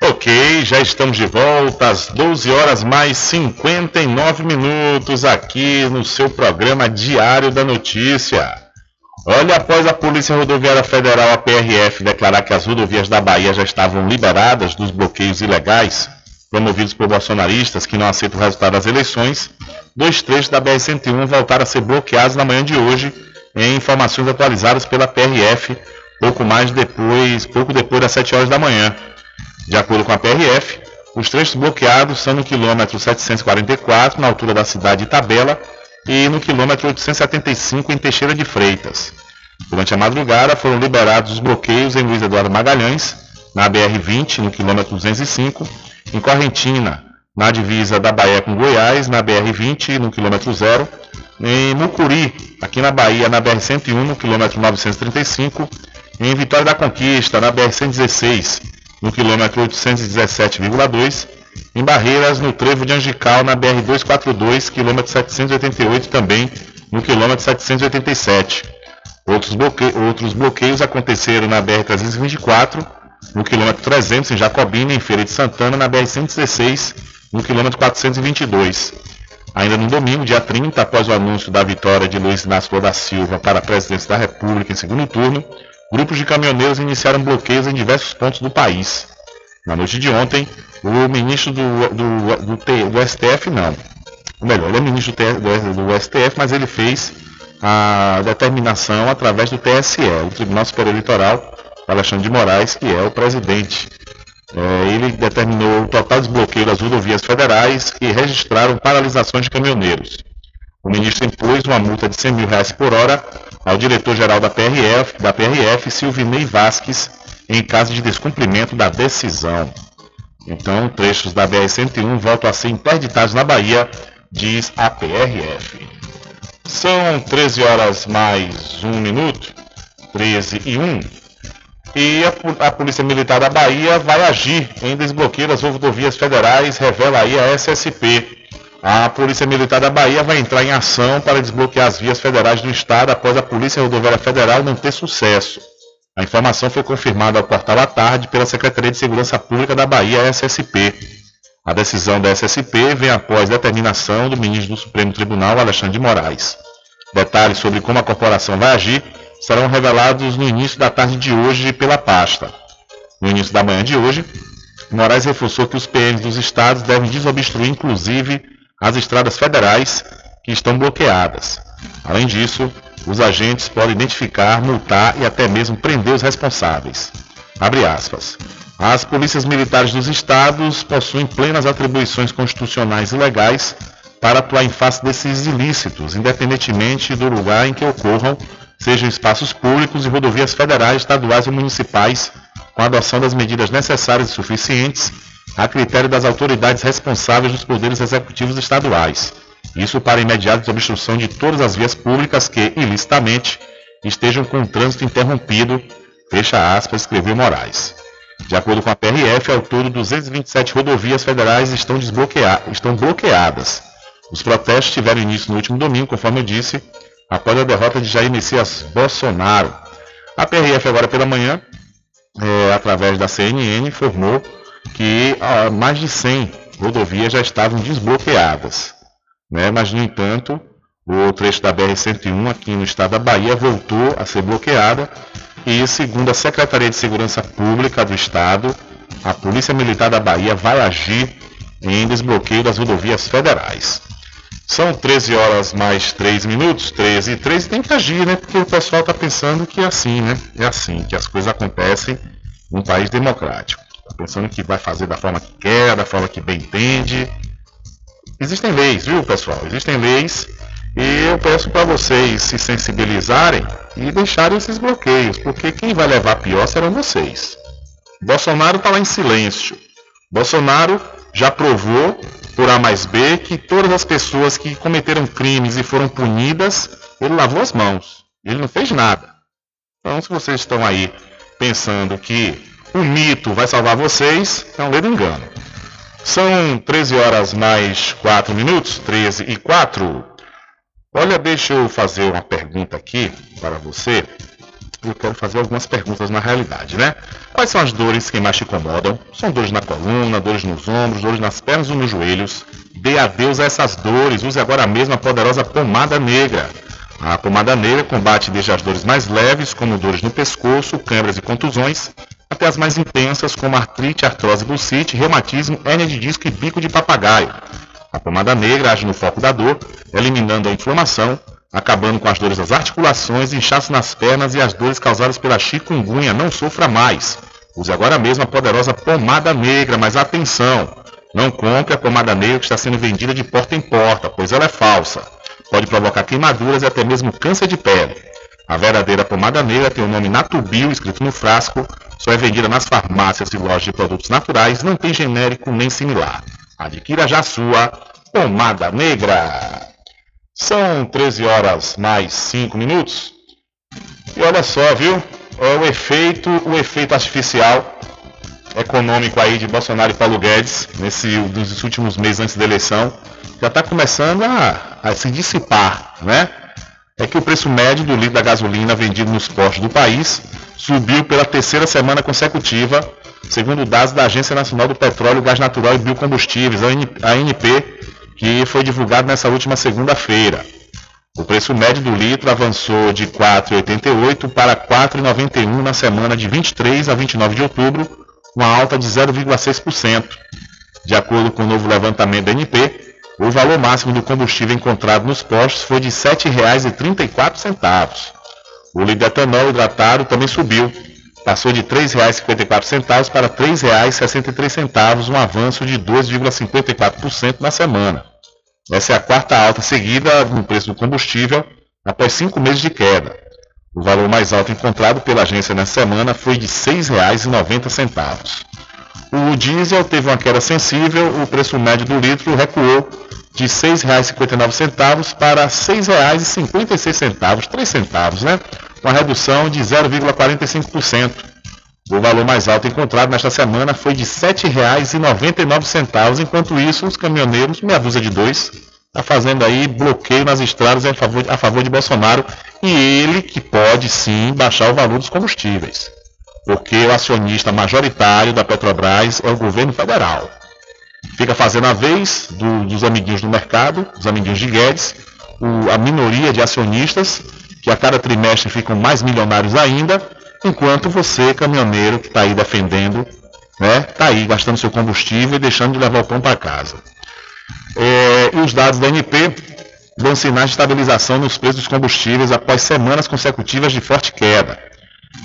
Ok, já estamos de volta às 12 horas mais 59 minutos aqui no seu programa Diário da Notícia. Olha, após a Polícia Rodoviária Federal, a PRF, declarar que as rodovias da Bahia já estavam liberadas dos bloqueios ilegais promovidos por bolsonaristas que não aceitam o resultado das eleições, dois trechos da BR-101 voltaram a ser bloqueados na manhã de hoje, em informações atualizadas pela PRF, pouco mais depois, pouco depois das 7 horas da manhã. De acordo com a PRF, os trechos bloqueados são no quilômetro 744, na altura da cidade de Itabela, e no quilômetro 875, em Teixeira de Freitas. Durante a madrugada, foram liberados os bloqueios em Luiz Eduardo Magalhães, na BR-20, no quilômetro 205, em Correntina, na divisa da Bahia com Goiás, na BR-20, no quilômetro 0, em Mucuri, aqui na Bahia, na BR-101, no quilômetro 935, em Vitória da Conquista, na BR-116, no quilômetro 817,2, em Barreiras, no trevo de Angical, na BR-242, quilômetro 788 também, no quilômetro 787. Outros, bloque... Outros bloqueios aconteceram na BR-324, no quilômetro 300 em Jacobina, em Feira de Santana, na BR-116, no quilômetro 422. Ainda no domingo, dia 30, após o anúncio da vitória de Luiz Inácio da Silva para a presidência da República em segundo turno, grupos de caminhoneiros iniciaram bloqueios em diversos pontos do país. Na noite de ontem, o ministro do, do, do, do STF, não, ou melhor, ele é ministro do, STF, mas ele fez a determinação através do TSE, o Tribunal Superior Eleitoral, Alexandre de Moraes, que é o presidente. É, ele determinou o total desbloqueio das rodovias federais que registraram paralisações de caminhoneiros. O ministro impôs uma multa de 100 mil reais por hora ao diretor-geral da PRF, da PRF, Silvinei Vasques, em caso de descumprimento da decisão. Então, trechos da BR-101 voltam a ser interditados na Bahia, diz a PRF. São 13 horas mais um minuto, 13 e 1. E a, a, Polícia Militar da Bahia vai agir em desbloqueio das rodovias federais, revela aí a SSP. A Polícia Militar da Bahia vai entrar em ação para desbloquear as vias federais do estado após a Polícia Rodoviária Federal não ter sucesso. A informação foi confirmada ao portal à tarde pela Secretaria de Segurança Pública da Bahia, SSP. A decisão da SSP vem após determinação do ministro do Supremo Tribunal, Alexandre de Moraes. Detalhes sobre como a corporação vai agir serão revelados no início da tarde de hoje pela pasta. No início da manhã de hoje, Moraes reforçou que os PMs dos estados devem desobstruir, inclusive, as estradas federais que estão bloqueadas. Além disso, os agentes podem identificar, multar e até mesmo prender os responsáveis. As polícias militares dos estados possuem plenas atribuições constitucionais e legais para atuar em face desses ilícitos, independentemente do lugar em que ocorram sejam espaços públicos e rodovias federais, estaduais e municipais, com a adoção das medidas necessárias e suficientes a critério das autoridades responsáveis dos poderes executivos estaduais. Isso para imediata desobstrução de todas as vias públicas que, ilicitamente, estejam com o trânsito interrompido, fecha aspas, escreveu Moraes. De acordo com a PRF, ao todo 227 rodovias federais estão, estão bloqueadas. Os protestos tiveram início no último domingo, conforme eu disse, após a derrota de Jair Messias Bolsonaro. A PRF agora pela manhã, é, através da CNN, informou que ah, mais de 100 rodovias já estavam desbloqueadas. Né? Mas, no entanto, o trecho da BR-101 aqui no estado da Bahia voltou a ser bloqueada e, segundo a Secretaria de Segurança Pública do Estado, a Polícia Militar da Bahia vai agir em desbloqueio das rodovias federais. São 13 horas mais 3 minutos, 13 e 3, tem que agir, né? Porque o pessoal está pensando que é assim, né? É assim, que as coisas acontecem num país democrático. Está pensando que vai fazer da forma que quer, da forma que bem entende. Existem leis, viu, pessoal? Existem leis e eu peço para vocês se sensibilizarem e deixarem esses bloqueios, porque quem vai levar pior serão vocês. Bolsonaro está lá em silêncio. Bolsonaro já provou por A mais B que todas as pessoas que cometeram crimes e foram punidas, ele lavou as mãos. Ele não fez nada. Então, se vocês estão aí pensando que o mito vai salvar vocês, é um ledo engano. São 13 horas mais 4 minutos, 13 e 4. Olha, deixa eu fazer uma pergunta aqui para você. Eu quero fazer algumas perguntas na realidade, né? Quais são as dores que mais te incomodam? São dores na coluna, dores nos ombros, dores nas pernas ou nos joelhos? Dê adeus a essas dores. Use agora mesmo a poderosa pomada negra. A pomada negra combate desde as dores mais leves, como dores no pescoço, câimbras e contusões, até as mais intensas, como artrite, artrose, bursite, reumatismo, hérnia de disco e bico de papagaio. A pomada negra age no foco da dor, eliminando a inflamação, acabando com as dores das articulações, inchaço nas pernas e as dores causadas pela chikungunya. Não sofra mais. Use agora mesmo a poderosa pomada negra, mas atenção! Não compre a pomada negra que está sendo vendida de porta em porta, pois ela é falsa. Pode provocar queimaduras e até mesmo câncer de pele. A verdadeira pomada negra tem o nome Natubio escrito no frasco, só é vendida nas farmácias e lojas de produtos naturais, não tem genérico nem similar. Adquira já a sua pomada negra. São 13 horas mais 5 minutos. E olha só, viu? O efeito, o efeito artificial econômico aí de Bolsonaro e Paulo Guedes nesse dos últimos meses antes da eleição já está começando a, a, se dissipar, né? É que o preço médio do litro da gasolina vendido nos postos do país subiu pela terceira semana consecutiva, segundo dados da Agência Nacional do Petróleo, Gás Natural e Biocombustíveis, a ANP, que foi divulgado nessa última segunda-feira. O preço médio do litro avançou de 4,88 para 4,91 na semana de 23 a 29 de outubro, uma alta de 0,6%. De acordo com o novo levantamento da NP, o valor máximo do combustível encontrado nos postos foi de R$ 7,34. O litro de etanol hidratado também subiu, passou de R$ 3,54 para R$ 3,63, um avanço de 2,54% na semana. Essa é a quarta alta seguida no preço do combustível após cinco meses de queda. O valor mais alto encontrado pela agência nessa semana foi de R$ 6,90. O diesel teve uma queda sensível, o preço médio do litro recuou de R$ 6,59 para R$ 6,56, 3 centavos, né? Uma redução de 0,45%. O valor mais alto encontrado nesta semana foi de R$ 7,99, enquanto isso os caminhoneiros, meia dúzia de dois, está fazendo aí bloqueio nas estradas a favor, a favor de Bolsonaro. E ele que pode sim baixar o valor dos combustíveis, porque o acionista majoritário da Petrobras é o governo federal. Fica fazendo a vez do, dos amiguinhos do mercado, dos amiguinhos de Guedes, o, a minoria de acionistas, que a cada trimestre ficam mais milionários ainda, enquanto você, caminhoneiro, que está aí defendendo, né, está aí gastando seu combustível e deixando de levar o pão para casa. É, e os dados da NP dão sinais de estabilização nos preços dos combustíveis após semanas consecutivas de forte queda.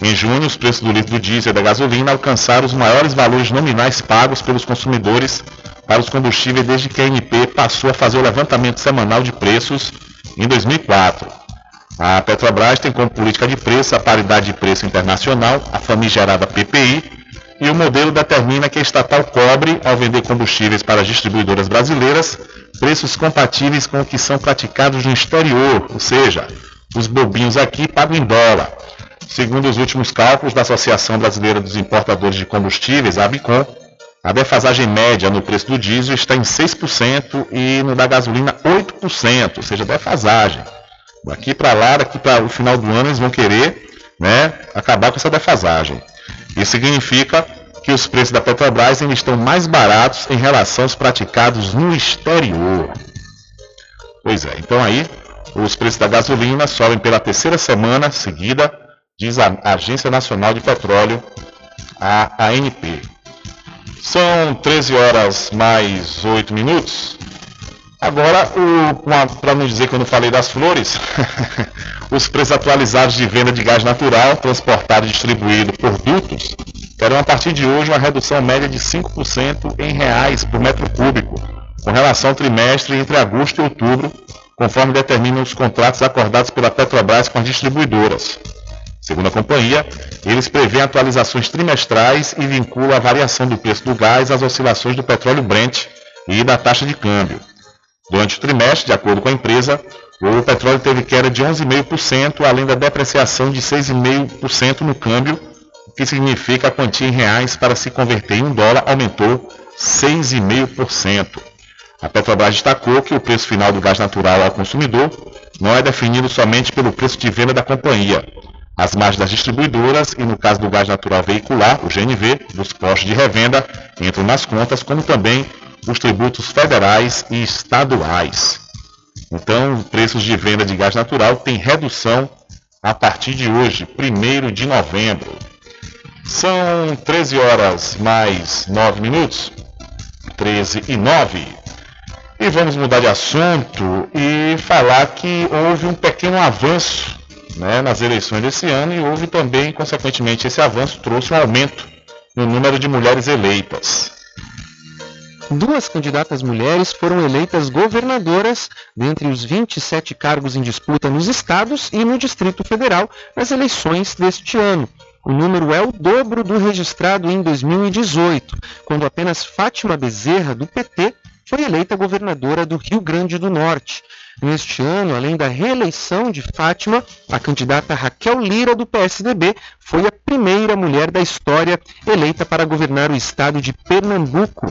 Em junho, os preços do litro do diesel e da gasolina alcançaram os maiores valores nominais pagos pelos consumidores para os combustíveis desde que a ANP passou a fazer o levantamento semanal de preços em 2004. A Petrobras tem como política de preço a paridade de preço internacional, a famigerada PPI, e o modelo determina que a estatal cobre, ao vender combustíveis para as distribuidoras brasileiras, preços compatíveis com o que são praticados no exterior, ou seja, os bobinhos aqui pagam em dólar. Segundo os últimos cálculos da Associação Brasileira dos Importadores de Combustíveis, a ABICOM, a defasagem média no preço do diesel está em 6% e no da gasolina 8%, ou seja, defasagem. Daqui para lá, daqui para o final do ano, eles vão querer né, acabar com essa defasagem. Isso significa que os preços da Petrobras ainda estão mais baratos em relação aos praticados no exterior. Pois é, então aí os preços da gasolina sobem pela terceira semana seguida, diz a Agência Nacional de Petróleo, a ANP. São 13 horas mais 8 minutos. Agora, para não dizer que eu não falei das flores, os preços atualizados de venda de gás natural transportado e distribuído por dutos terão a partir de hoje uma redução média de 5% em reais por metro cúbico, com relação ao trimestre entre agosto e outubro, conforme determinam os contratos acordados pela Petrobras com as distribuidoras. Segundo a companhia, eles prevêem atualizações trimestrais e vinculam a variação do preço do gás às oscilações do petróleo Brent e da taxa de câmbio. Durante o trimestre, de acordo com a empresa, o petróleo teve queda de 11,5%, além da depreciação de 6,5% no câmbio, o que significa a quantia em reais para se converter em um dólar aumentou 6,5%. A Petrobras destacou que o preço final do gás natural ao consumidor não é definido somente pelo preço de venda da companhia. As margens das distribuidoras e, no caso do gás natural veicular, o GNV, dos postos de revenda, entram nas contas, como também os tributos federais e estaduais. Então, preços de venda de gás natural têm redução a partir de hoje, 1 de novembro. São 13 horas mais 9 minutos. 13 e 9. E vamos mudar de assunto e falar que houve um pequeno avanço né, nas eleições desse ano e houve também, consequentemente, esse avanço trouxe um aumento no número de mulheres eleitas. Duas candidatas mulheres foram eleitas governadoras dentre os 27 cargos em disputa nos estados e no Distrito Federal nas eleições deste ano. O número é o dobro do registrado em 2018, quando apenas Fátima Bezerra, do PT, foi eleita governadora do Rio Grande do Norte. Neste ano, além da reeleição de Fátima, a candidata Raquel Lira, do PSDB, foi a primeira mulher da história eleita para governar o estado de Pernambuco.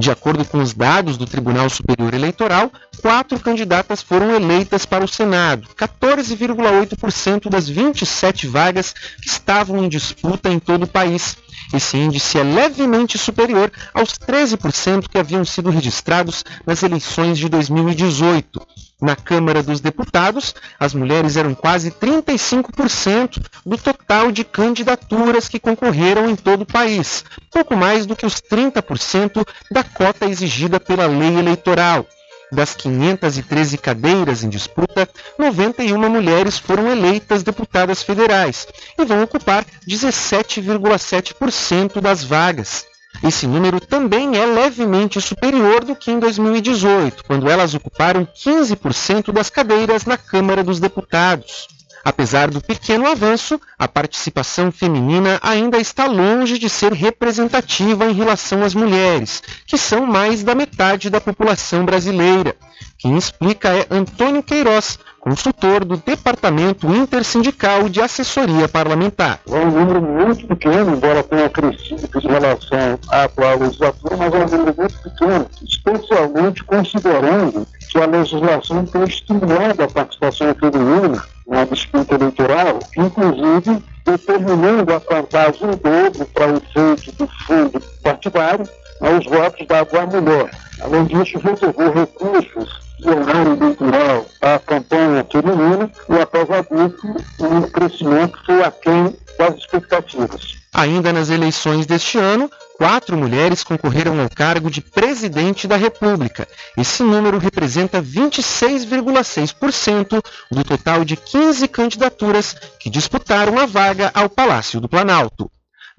De acordo com os dados do Tribunal Superior Eleitoral, quatro candidatas foram eleitas para o Senado, 14,8% das 27 vagas que estavam em disputa em todo o país. Esse índice é levemente superior aos 13% que haviam sido registrados nas eleições de 2018. Na Câmara dos Deputados, as mulheres eram quase 35% do total de candidaturas que concorreram em todo o país, pouco mais do que os 30% da cota exigida pela lei eleitoral. Das 513 cadeiras em disputa, 91 mulheres foram eleitas deputadas federais e vão ocupar 17,7% das vagas. Esse número também é levemente superior do que em 2018, quando elas ocuparam 15% das cadeiras na Câmara dos Deputados. Apesar do pequeno avanço, a participação feminina ainda está longe de ser representativa em relação às mulheres, que são mais da metade da população brasileira. Quem explica é Antônio Queiroz, consultor do Departamento Intersindical de Assessoria Parlamentar. É um número muito pequeno, embora tenha crescido em relação à atual legislatura, mas é um número muito pequeno, especialmente considerando que a legislação tem estimulado a participação feminina na disputa eleitoral, inclusive determinando a vantagem em dobro para o efeito do fundo partidário aos votos à mulher. Além disso, reservou recursos do horário eleitoral à campanha feminina e, apesar disso, o crescimento foi aquém das expectativas. Ainda nas eleições deste ano, quatro mulheres concorreram ao cargo de presidente da República. Esse número representa 26,6% do total de 15 candidaturas que disputaram a vaga ao Palácio do Planalto.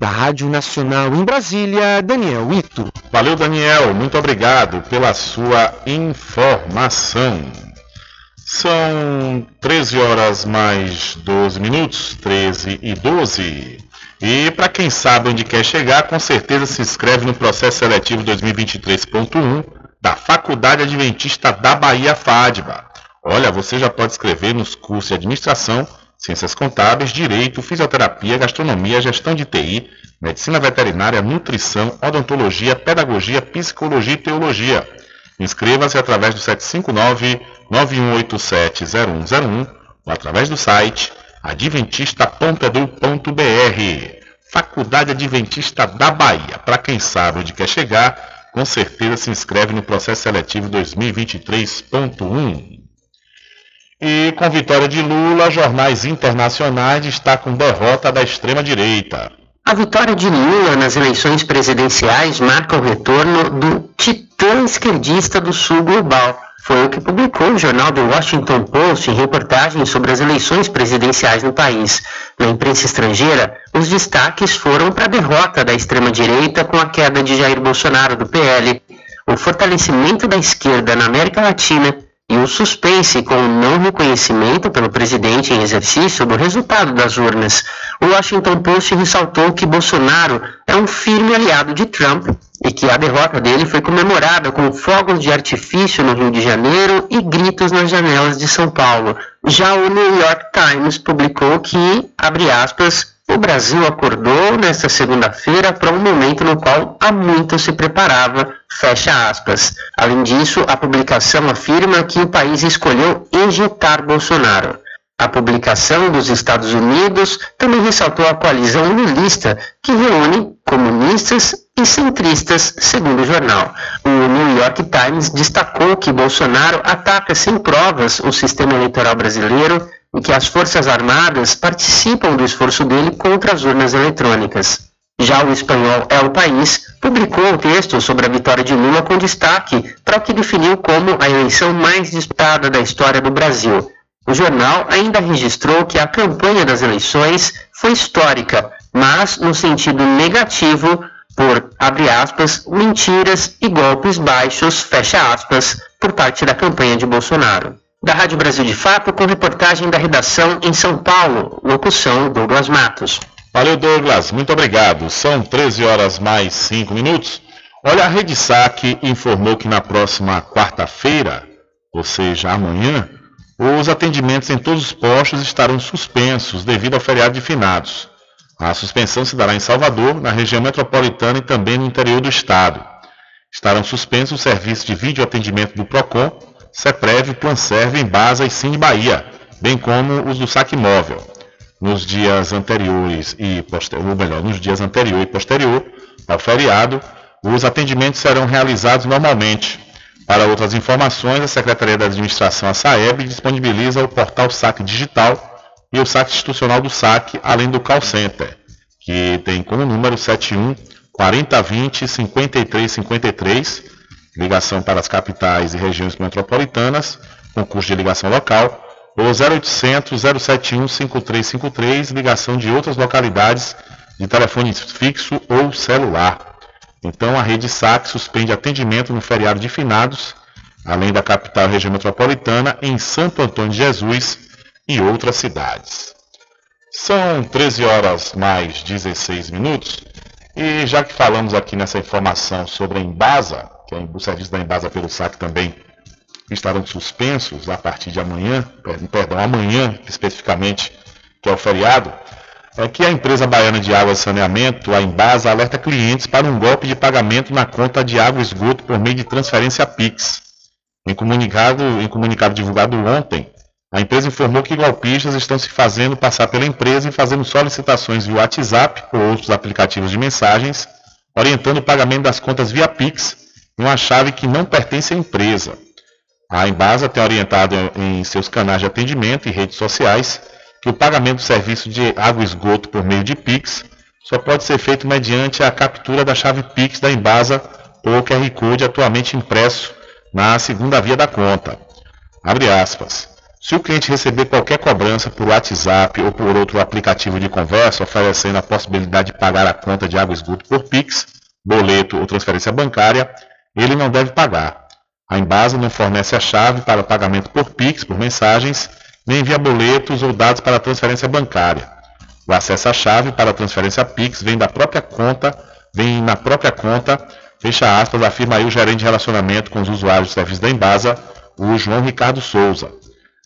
Da Rádio Nacional em Brasília, Daniel Ito. Valeu, Daniel. Muito obrigado pela sua informação. São 13 horas mais 12 minutos, 13 e 12. E para quem sabe onde quer chegar, com certeza se inscreve no processo seletivo 2023.1 da Faculdade Adventista da Bahia FADBA. Olha, você já pode escrever nos cursos de administração, ciências contábeis, direito, fisioterapia, gastronomia, gestão de TI, medicina veterinária, nutrição, odontologia, pedagogia, psicologia e teologia. Inscreva-se através do 759 91870101 ou através do site adventista.edu.br. Faculdade Adventista da Bahia. Para quem sabe onde quer chegar, com certeza se inscreve no processo seletivo 2023.1. E com vitória de Lula, jornais internacionais destacam derrota da extrema-direita. A vitória de Lula nas eleições presidenciais marca o retorno do titã esquerdista do sul global Foi o que publicou o jornal The Washington Post em reportagem sobre as eleições presidenciais no país. Na imprensa estrangeira, os destaques foram para a derrota da extrema-direita com a queda de Jair Bolsonaro do PL, o fortalecimento da esquerda na América Latina e o suspense com o não reconhecimento pelo presidente em exercício do resultado das urnas. O Washington Post ressaltou que Bolsonaro é um firme aliado de Trump e que a derrota dele foi comemorada com fogos de artifício no Rio de Janeiro e gritos nas janelas de São Paulo. Já o New York Times publicou que, abre aspas, o Brasil acordou nesta segunda-feira para um momento no qual há muito se preparava, fecha aspas. Além disso, a publicação afirma que o país escolheu ejetar Bolsonaro. A publicação dos Estados Unidos também ressaltou a coalizão lulista, que reúne comunistas e centristas, segundo o jornal. O New York Times destacou que Bolsonaro ataca sem provas o sistema eleitoral brasileiro e que as Forças Armadas participam do esforço dele contra as urnas eletrônicas. Já o espanhol El País publicou o texto sobre a vitória de Lula com destaque para o que definiu como a eleição mais disputada da história do Brasil. O jornal ainda registrou que a campanha das eleições foi histórica, mas no sentido negativo por, abre aspas, mentiras e golpes baixos, fecha aspas, por parte da campanha de Bolsonaro da Rádio Brasil de Fato, com reportagem da redação em São Paulo. Locução Douglas Matos. Valeu, Douglas. Muito obrigado. São 13 horas mais 5 minutos. Olha, a Rede Saque informou que na próxima quarta-feira, ou seja, amanhã, os atendimentos em todos os postos estarão suspensos devido ao feriado de finados. A suspensão se dará em Salvador, na região metropolitana e também no interior do estado. Estarão suspensos os serviços de videoatendimento do PROCON, CEPREV, Planserve, Embasa e Cine Bahia, bem como os do saque móvel. Nos dias anteriores e posterior, ou melhor, nos dias anterior e posterior ao feriado, os atendimentos serão realizados normalmente. Para outras informações, a Secretaria da Administração, a SAEB, disponibiliza o portal Saque Digital e o saque institucional do saque, além do call center, que tem como número 71 4020 5353 ligação para as capitais e regiões metropolitanas, concurso de ligação local, ou 0800 071 5353, ligação de outras localidades de telefone fixo ou celular. Então a rede SAC suspende atendimento no feriado de finados, além da capital e região metropolitana, em Santo Antônio de Jesus e outras cidades. São 13 horas mais 16 minutos, e já que falamos aqui nessa informação sobre a Embasa, que é o serviço da Embasa pelo SAC também estarão suspensos a partir de amanhã, perdão, amanhã especificamente, que é o feriado, é que a empresa baiana de água e saneamento, a Embasa, alerta clientes para um golpe de pagamento na conta de água e esgoto por meio de transferência PIX. Em comunicado, em comunicado divulgado ontem, a empresa informou que golpistas estão se fazendo passar pela empresa e fazendo solicitações via WhatsApp ou outros aplicativos de mensagens, orientando o pagamento das contas via PIX uma chave que não pertence à empresa. A Embasa tem orientado em seus canais de atendimento e redes sociais que o pagamento do serviço de água e esgoto por meio de Pix só pode ser feito mediante a captura da chave Pix da Embasa ou QR Code atualmente impresso na segunda via da conta. Abre aspas. Se o cliente receber qualquer cobrança por WhatsApp ou por outro aplicativo de conversa oferecendo a possibilidade de pagar a conta de água e esgoto por Pix, boleto ou transferência bancária, ele não deve pagar. A Embasa não fornece a chave para pagamento por Pix, por mensagens, nem envia boletos ou dados para transferência bancária. O acesso à chave para transferência Pix vem da própria conta, vem na própria conta, fecha aspas, afirma aí o gerente de relacionamento com os usuários do serviço da Embasa, o João Ricardo Souza.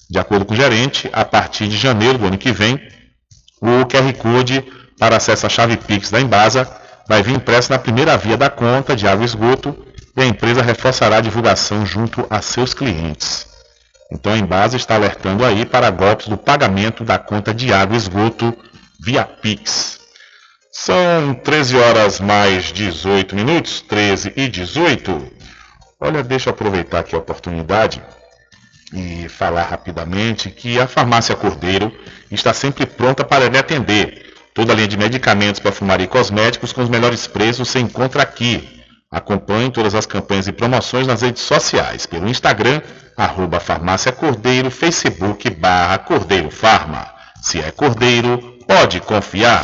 De acordo com o gerente, a partir de janeiro do ano que vem, o QR Code para acesso à chave Pix da Embasa vai vir impresso na primeira via da conta de água e esgoto e a empresa reforçará a divulgação junto a seus clientes. Então a Embasa está alertando aí para golpes do pagamento da conta de água e esgoto via Pix. São 13 horas mais 18 minutos, 13 e 18. Olha, deixa eu aproveitar aqui a oportunidade e falar rapidamente que a farmácia Cordeiro está sempre pronta para lhe atender. Toda a linha de medicamentos, perfumaria e cosméticos com os melhores preços se encontra aqui Acompanhe todas as campanhas e promoções nas redes sociais, pelo Instagram, arroba Farmácia Cordeiro, Facebook barra Cordeiro Farma. Se é Cordeiro, pode confiar.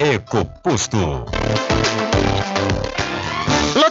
Ecoposto.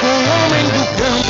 com o homem do campo,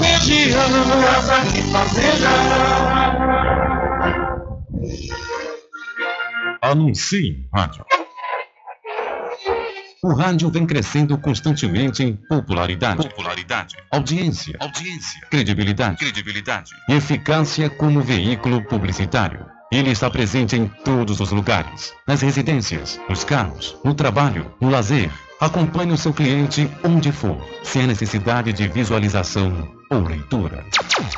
região. Casa e Fazenda. Anuncie em rádio. O rádio vem crescendo constantemente em popularidade, popularidade, audiência, audiência, credibilidade, credibilidade e eficácia como veículo publicitário. Ele está presente em todos os lugares, nas residências, nos carros, no trabalho, no lazer. Acompanhe o seu cliente onde for, sem a necessidade de visualização ou leitura.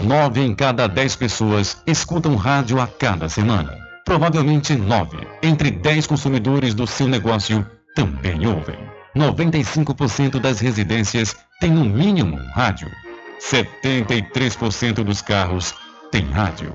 Nove em cada dez pessoas escutam rádio a cada semana. Provavelmente nove entre dez consumidores do seu negócio também ouvem. 95% das residências têm no mínimo rádio. 73% dos carros têm rádio.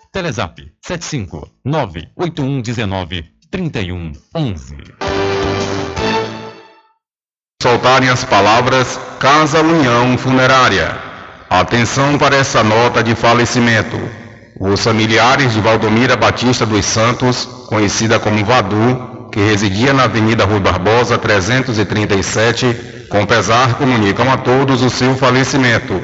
75 98119 3111. Soltarem as palavras Casa União Funerária. Atenção para essa nota de falecimento. Os familiares de Valdomira Batista dos Santos, conhecida como Vadu, que residia na Avenida Rui Barbosa 337, com pesar comunicam a todos o seu falecimento.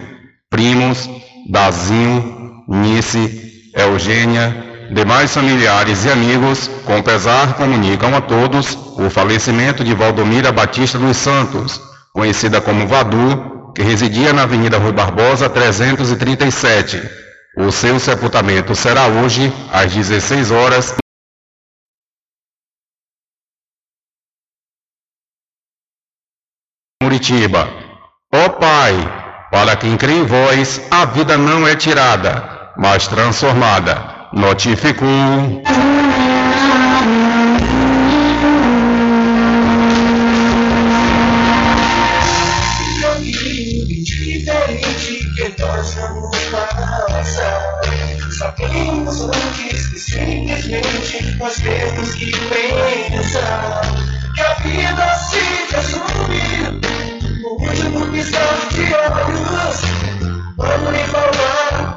Primos, Dazinho, Nice, Eugênia, demais familiares e amigos, com pesar comunicam a todos o falecimento de Valdomira Batista dos Santos, conhecida como Vadu, que residia na Avenida Rui Barbosa 337. O seu sepultamento será hoje às 16 horas. Muritiba. Ó Pai, para quem crê em vós, a vida não é tirada. Mas transformada. Notificou. que nós vamos passar. Sabemos antes que simplesmente nós temos que pensar que a vida se de olhos. Vamos falar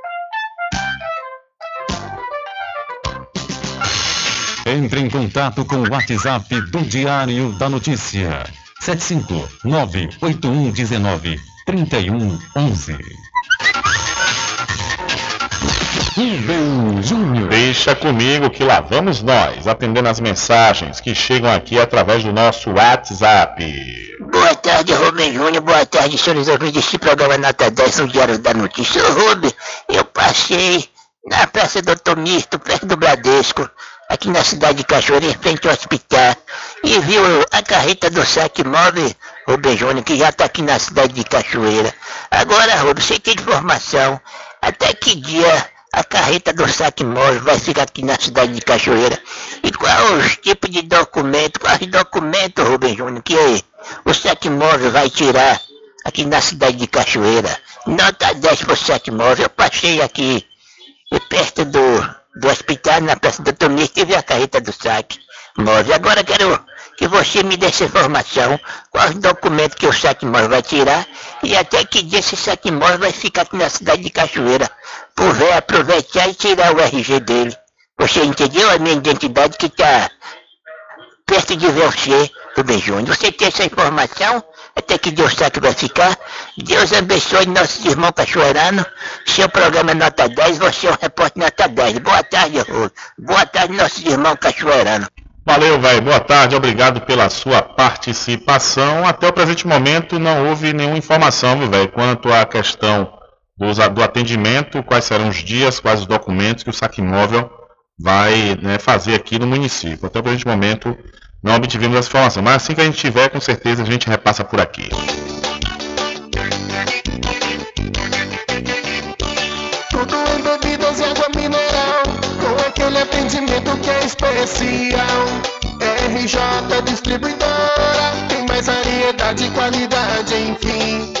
Entre em contato com o WhatsApp do Diário da Notícia. 759-8119-3111. Rubem Júnior. Deixa comigo que lá vamos nós, atendendo as mensagens que chegam aqui através do nosso WhatsApp. Boa tarde, Rubem Júnior. Boa tarde, senhores ouvintes deste programa Nota 10 no Diário da Notícia. Ô, Rubem, eu passei na Praça Doutor Misto, perto do Bradesco, aqui na cidade de Cachoeira, em frente ao hospital, e viu a carreta do saque móvel, Rubem Júnior, que já está aqui na cidade de Cachoeira. Agora, Rubem, você tem informação, até que dia a carreta do saque móvel vai ficar aqui na cidade de Cachoeira? E qual os tipos de documento, quais documentos, Rubem Júnior, que o saque móvel vai tirar aqui na cidade de Cachoeira? Nota 10 pro saque móvel, eu passei aqui perto do, do hospital, na Praça do Tomir, tive a carreta do saque móvel. Agora quero que você me dê essa informação, quais documentos que o saque móvel vai tirar e até que dia esse saque móvel vai ficar aqui na cidade de Cachoeira, ver aproveitar e tirar o RG dele. Você entendeu a minha identidade que está perto de você, Rubem Júnior. Você tem essa informação? Até que dia o saque vai ficar? Deus abençoe nossos irmãos cachoeiranos. Seu programa é nota 10, você é um repórter nota 10. Boa tarde, Rubem. Boa tarde, nossos irmãos cachoeiranos. Valeu, velho. Boa tarde, obrigado pela sua participação. Até o presente momento não houve nenhuma informação, velho, quanto à questão dos- do atendimento, quais serão os dias, quais os documentos que o saque móvel vai né, fazer aqui no município. Até o presente momento não obtivemos essa informação, mas assim que a gente tiver, com certeza a gente repassa por aqui. Tudo em bebidas e água mineral, com aquele atendimento que é especial. RJ Distribuidora, tem mais variedade e qualidade, enfim.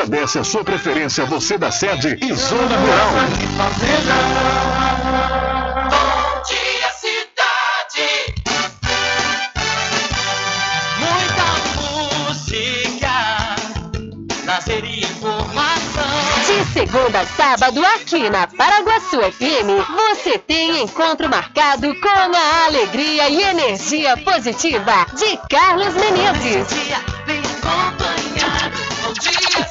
agradece a sua preferência, você da sede e zona rural. Bom dia, cidade. Muita música, lazer e informação. De segunda a sábado, aqui na Paraguaçu FM, você tem encontro marcado com a alegria e energia positiva de Carlos Menezes. Vem acompanhado. Bom dia, cidade.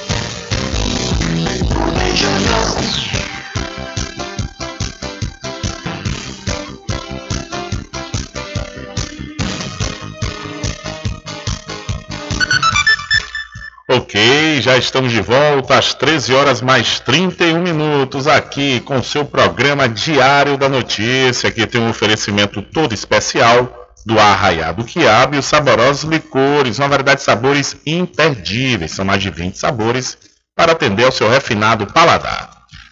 Ok, já estamos de volta às 13 horas mais 31 minutos aqui com seu programa Diário da Notícia. Aqui tem um oferecimento todo especial do Arraiado Quiabo e os saborosos licores, uma variedade de sabores imperdíveis. São mais de 20 sabores para atender ao seu refinado paladar.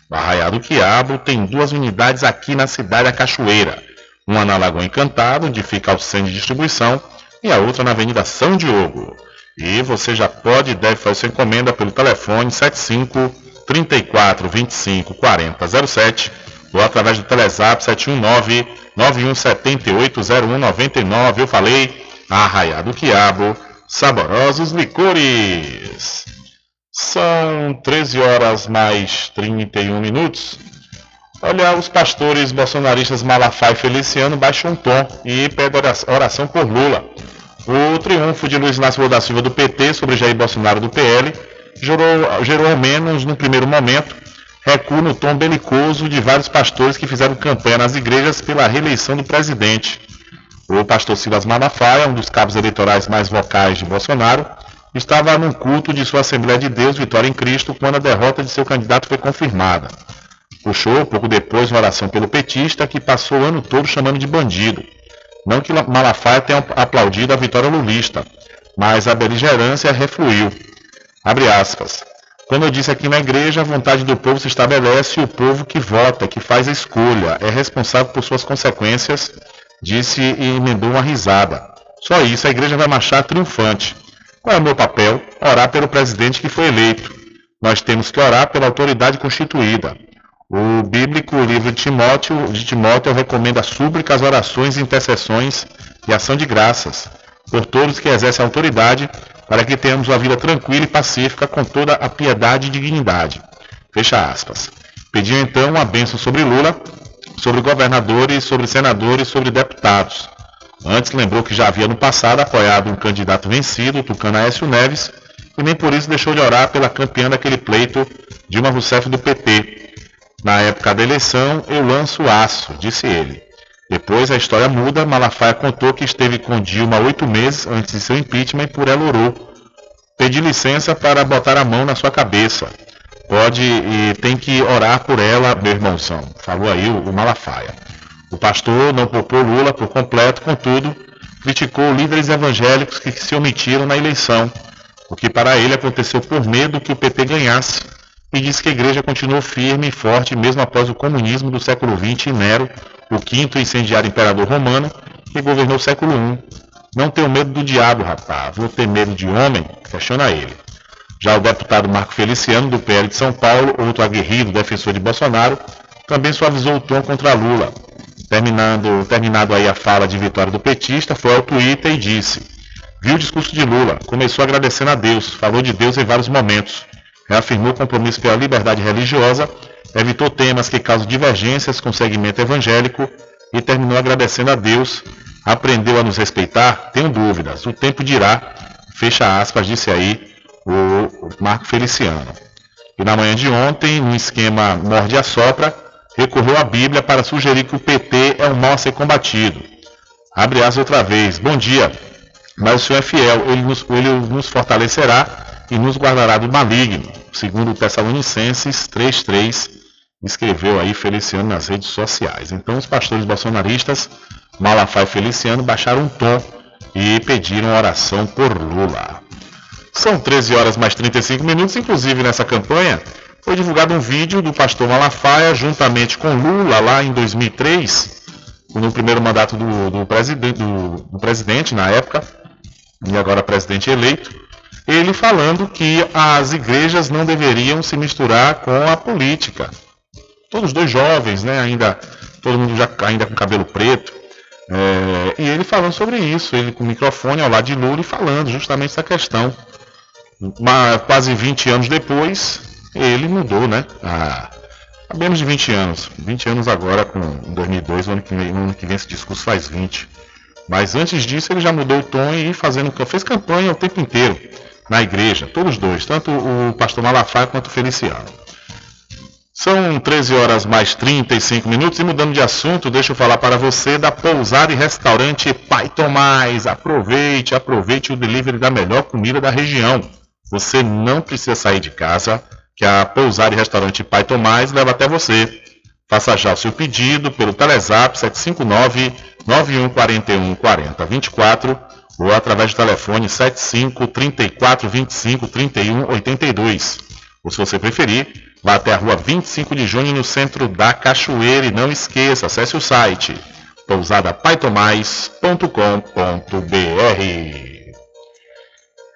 O Arraiado Quiabo tem duas unidades aqui na cidade da Cachoeira. Uma na Lagoa Encantado, onde fica o centro de distribuição, e a outra na Avenida São Diogo. E você já pode e deve fazer sua encomenda pelo telefone 75 34 25 40 07 ou através do Telezap 719 9178 0199. Eu falei, Arraiado Quiabo, saborosos licores. São 13 horas mais 31 minutos. Olha, os pastores bolsonaristas Malafaia e Feliciano baixam tom e pedem oração por Lula. O triunfo de Luiz Inácio Lula da Silva do PT sobre Jair Bolsonaro do PL gerou, gerou ao menos no primeiro momento recuo no tom belicoso de vários pastores que fizeram campanha nas igrejas pela reeleição do presidente. O pastor Silas Malafaia, um dos cabos eleitorais mais vocais de Bolsonaro, estava num culto de sua Assembleia de Deus, Vitória em Cristo, quando a derrota de seu candidato foi confirmada. Puxou, pouco depois, uma oração pelo petista, que passou o ano todo chamando de bandido. Não que Malafaia tenha aplaudido a vitória lulista, mas a beligerância refluiu. Abre aspas. Como eu disse aqui na igreja, a vontade do povo se estabelece e o povo que vota, que faz a escolha, é responsável por suas consequências, disse e emendou uma risada. Só isso, a igreja vai marchar triunfante. Qual é o meu papel? Orar pelo presidente que foi eleito. Nós temos que orar pela autoridade constituída. O bíblico livro de Timóteo, de Timóteo recomenda súplicas, orações, intercessões e ação de graças por todos que exercem a autoridade, para que tenhamos uma vida tranquila e pacífica com toda a piedade e dignidade. Fecha aspas. Pediu então uma bênção sobre Lula, sobre governadores, sobre senadores, sobre deputados. Antes lembrou que já havia no passado apoiado um candidato vencido, Tucano Aécio Neves, e nem por isso deixou de orar pela campeã daquele pleito, Dilma Rousseff do PT. Na época da eleição, eu lanço aço, disse ele. Depois a história muda, Malafaia contou que esteve com Dilma oito meses antes de seu impeachment e por ela orou. Pedi licença para botar a mão na sua cabeça. Pode e tem que orar por ela, meu irmãozão. Falou aí o Malafaia. O pastor não poupou Lula por completo, contudo, criticou líderes evangélicos que se omitiram na eleição, o que para ele aconteceu por medo que o PT ganhasse, e disse que a igreja continuou firme e forte mesmo após o comunismo do século XX e Nero o quinto incendiário imperador romano, que governou o século I. Não tenho medo do diabo, rapaz, vou ter medo de homem? Questiona ele. Já o deputado Marco Feliciano, do PL de São Paulo, outro aguerrido defensor de Bolsonaro, também suavizou o tom contra Lula. Terminando, terminado aí a fala de vitória do petista, foi ao Twitter e disse: Viu o discurso de Lula, começou agradecendo a Deus, falou de Deus em vários momentos, reafirmou compromisso pela liberdade religiosa evitou temas que causam divergências com o segmento evangélico e terminou agradecendo a Deus. Aprendeu a nos respeitar? Tenho dúvidas. O tempo dirá. Fecha aspas, disse aí o Marco Feliciano. E na manhã de ontem, no esquema morde a sopra, recorreu à Bíblia para sugerir que o PT é um mal a ser combatido. Abre as outra vez. Bom dia. Mas o Senhor é fiel, ele nos, ele nos fortalecerá e nos guardará do maligno. Segundo Tessalonicenses 3,3 escreveu aí Feliciano nas redes sociais. Então os pastores bolsonaristas, Malafaia e Feliciano, baixaram um tom e pediram oração por Lula. São 13 horas mais 35 minutos, inclusive nessa campanha foi divulgado um vídeo do pastor Malafaia juntamente com Lula lá em 2003, no primeiro mandato do, do, do, do presidente na época, e agora presidente eleito, ele falando que as igrejas não deveriam se misturar com a política todos dois jovens, né? Ainda todo mundo já ainda com cabelo preto. É, e ele falando sobre isso, ele com o microfone ao lado de Lula e falando justamente essa questão. Uma, quase 20 anos depois, ele mudou, né? Há, há menos de 20 anos. 20 anos agora, com 2002, o ano que vem, ano que vem esse discurso faz 20. Mas antes disso, ele já mudou o tom e fazendo, fez campanha o tempo inteiro na igreja, todos dois, tanto o pastor Malafaia quanto o Feliciano. São 13 horas mais 35 minutos e mudando de assunto, deixa eu falar para você da pousada e restaurante Pai Tomás. Aproveite, aproveite o delivery da melhor comida da região. Você não precisa sair de casa, que a pousada e restaurante Pai Tomás leva até você. Faça já o seu pedido pelo Telezap 759 9141 4024 ou através do telefone 75 34 25 31 82. Ou se você preferir, Vá até a rua 25 de junho no centro da Cachoeira e não esqueça, acesse o site pousadapaitomais.com.br.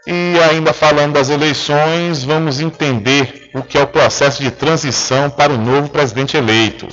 E ainda falando das eleições, vamos entender o que é o processo de transição para o novo presidente eleito.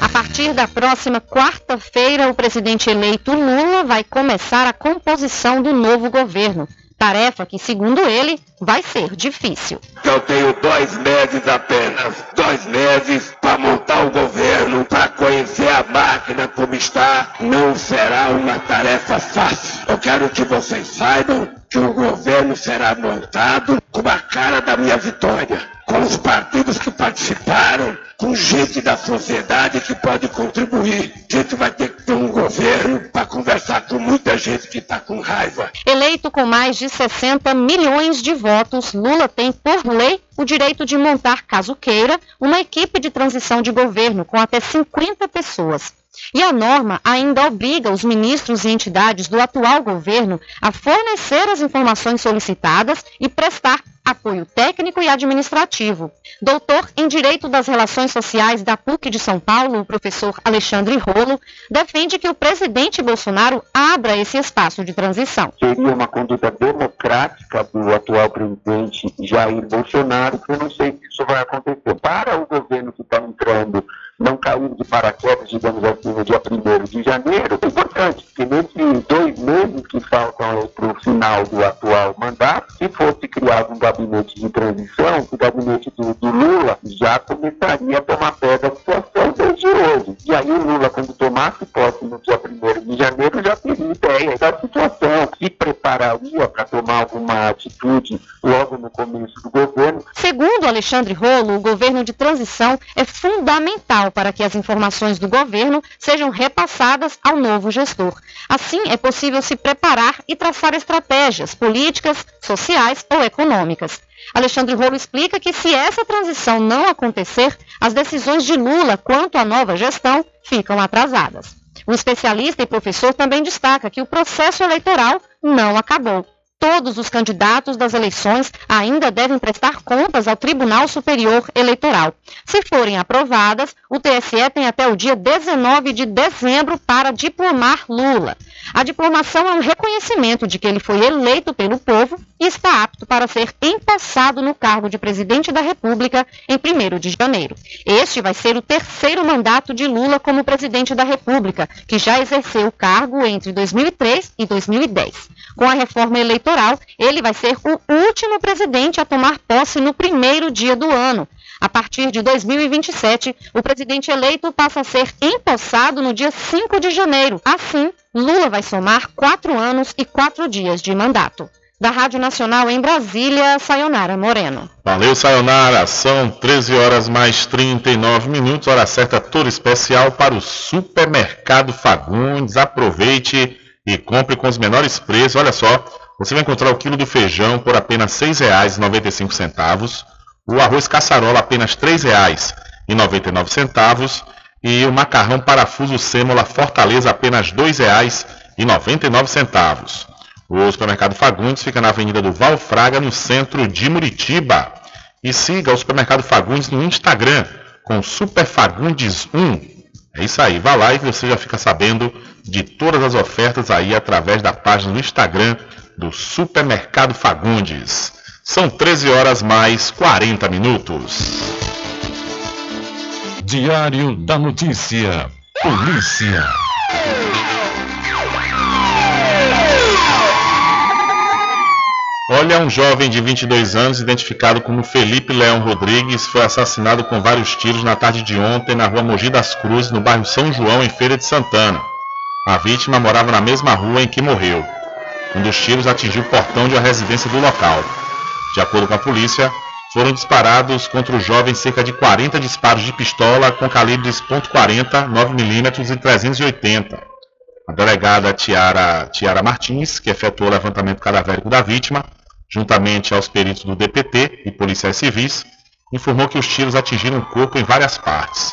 A partir da próxima quarta-feira, o presidente eleito Lula vai começar a composição do novo governo. Tarefa que, segundo ele, vai ser difícil. Eu tenho dois meses apenas, dois meses para montar o governo, para conhecer a máquina como está. Não será uma tarefa fácil. Eu quero que vocês saibam que o governo será montado com a cara da minha vitória, com os partidos que participaram, com gente da sociedade que pode contribuir. A gente vai ter que ter um governo para conversar com muita gente que está com raiva. Eleito com mais de 60 milhões de votos, Lula tem, por lei, o direito de montar, caso queira, uma equipe de transição de governo com até 50 pessoas. E a norma ainda obriga os ministros e entidades do atual governo a fornecer as informações solicitadas e prestar apoio técnico e administrativo. Doutor em Direito das Relações Sociais da PUC de São Paulo, o professor Alexandre Rolo, defende que o presidente Bolsonaro abra esse espaço de transição. Seria uma conduta democrática do atual presidente Jair Bolsonaro, que eu não sei se isso vai acontecer. Para o governo que está entrando não cair de paraquedas, digamos assim, no dia 1 de janeiro, é importante, porque nesses dois meses que faltam para o final do atual mandato, se fosse criado um gabinete de transição, o gabinete do, do Lula já começaria a tomar pé da situação desde hoje. E aí o Lula, quando tomasse posse no dia 1 de janeiro, já teria ideia da situação, se prepararia para tomar alguma atitude logo no começo do governo. Segundo Alexandre Rolo, o governo de transição é fundamental para que as informações do governo sejam repassadas ao novo gestor. Assim, é possível se preparar e traçar estratégias políticas, sociais ou econômicas. Alexandre Rolo explica que se essa transição não acontecer, as decisões de Lula quanto à nova gestão ficam atrasadas. O especialista e professor também destaca que o processo eleitoral não acabou. Todos os candidatos das eleições ainda devem prestar contas ao Tribunal Superior Eleitoral. Se forem aprovadas, o TSE tem até o dia 19 de dezembro para diplomar Lula. A diplomação é um reconhecimento de que ele foi eleito pelo povo e está apto para ser empossado no cargo de presidente da República em 1 de janeiro. Este vai ser o terceiro mandato de Lula como presidente da República, que já exerceu o cargo entre 2003 e 2010. Com a reforma eleitoral, ele vai ser o último presidente a tomar posse no primeiro dia do ano. A partir de 2027, o presidente eleito passa a ser empossado no dia 5 de janeiro. Assim, Lula vai somar quatro anos e quatro dias de mandato. Da Rádio Nacional em Brasília, Sayonara Moreno. Valeu, Sayonara. São 13 horas mais 39 minutos, hora certa toda especial para o Supermercado Fagundes. Aproveite e compre com os menores preços. Olha só, você vai encontrar o quilo do feijão por apenas R$ 6,95, o arroz caçarola apenas R$ 3,99 e o macarrão parafuso sêmola Fortaleza apenas R$ 2,99. O supermercado Fagundes fica na Avenida do Valfraga, no centro de Muritiba. E siga o supermercado Fagundes no Instagram com Superfagundes1. É isso aí, vá lá e você já fica sabendo de todas as ofertas aí através da página do Instagram do Supermercado Fagundes. São 13 horas mais 40 minutos. Diário da Notícia. Polícia. Olha, um jovem de 22 anos, identificado como Felipe Leão Rodrigues, foi assassinado com vários tiros na tarde de ontem na rua Mogi das Cruzes, no bairro São João, em Feira de Santana. A vítima morava na mesma rua em que morreu. Um dos tiros atingiu o portão de uma residência do local. De acordo com a polícia, foram disparados contra o jovem cerca de 40 disparos de pistola com calibres .40, 9mm e 380. A delegada Tiara, Tiara Martins, que efetuou o levantamento cadavérico da vítima, juntamente aos peritos do DPT e policiais civis, informou que os tiros atingiram o corpo em várias partes.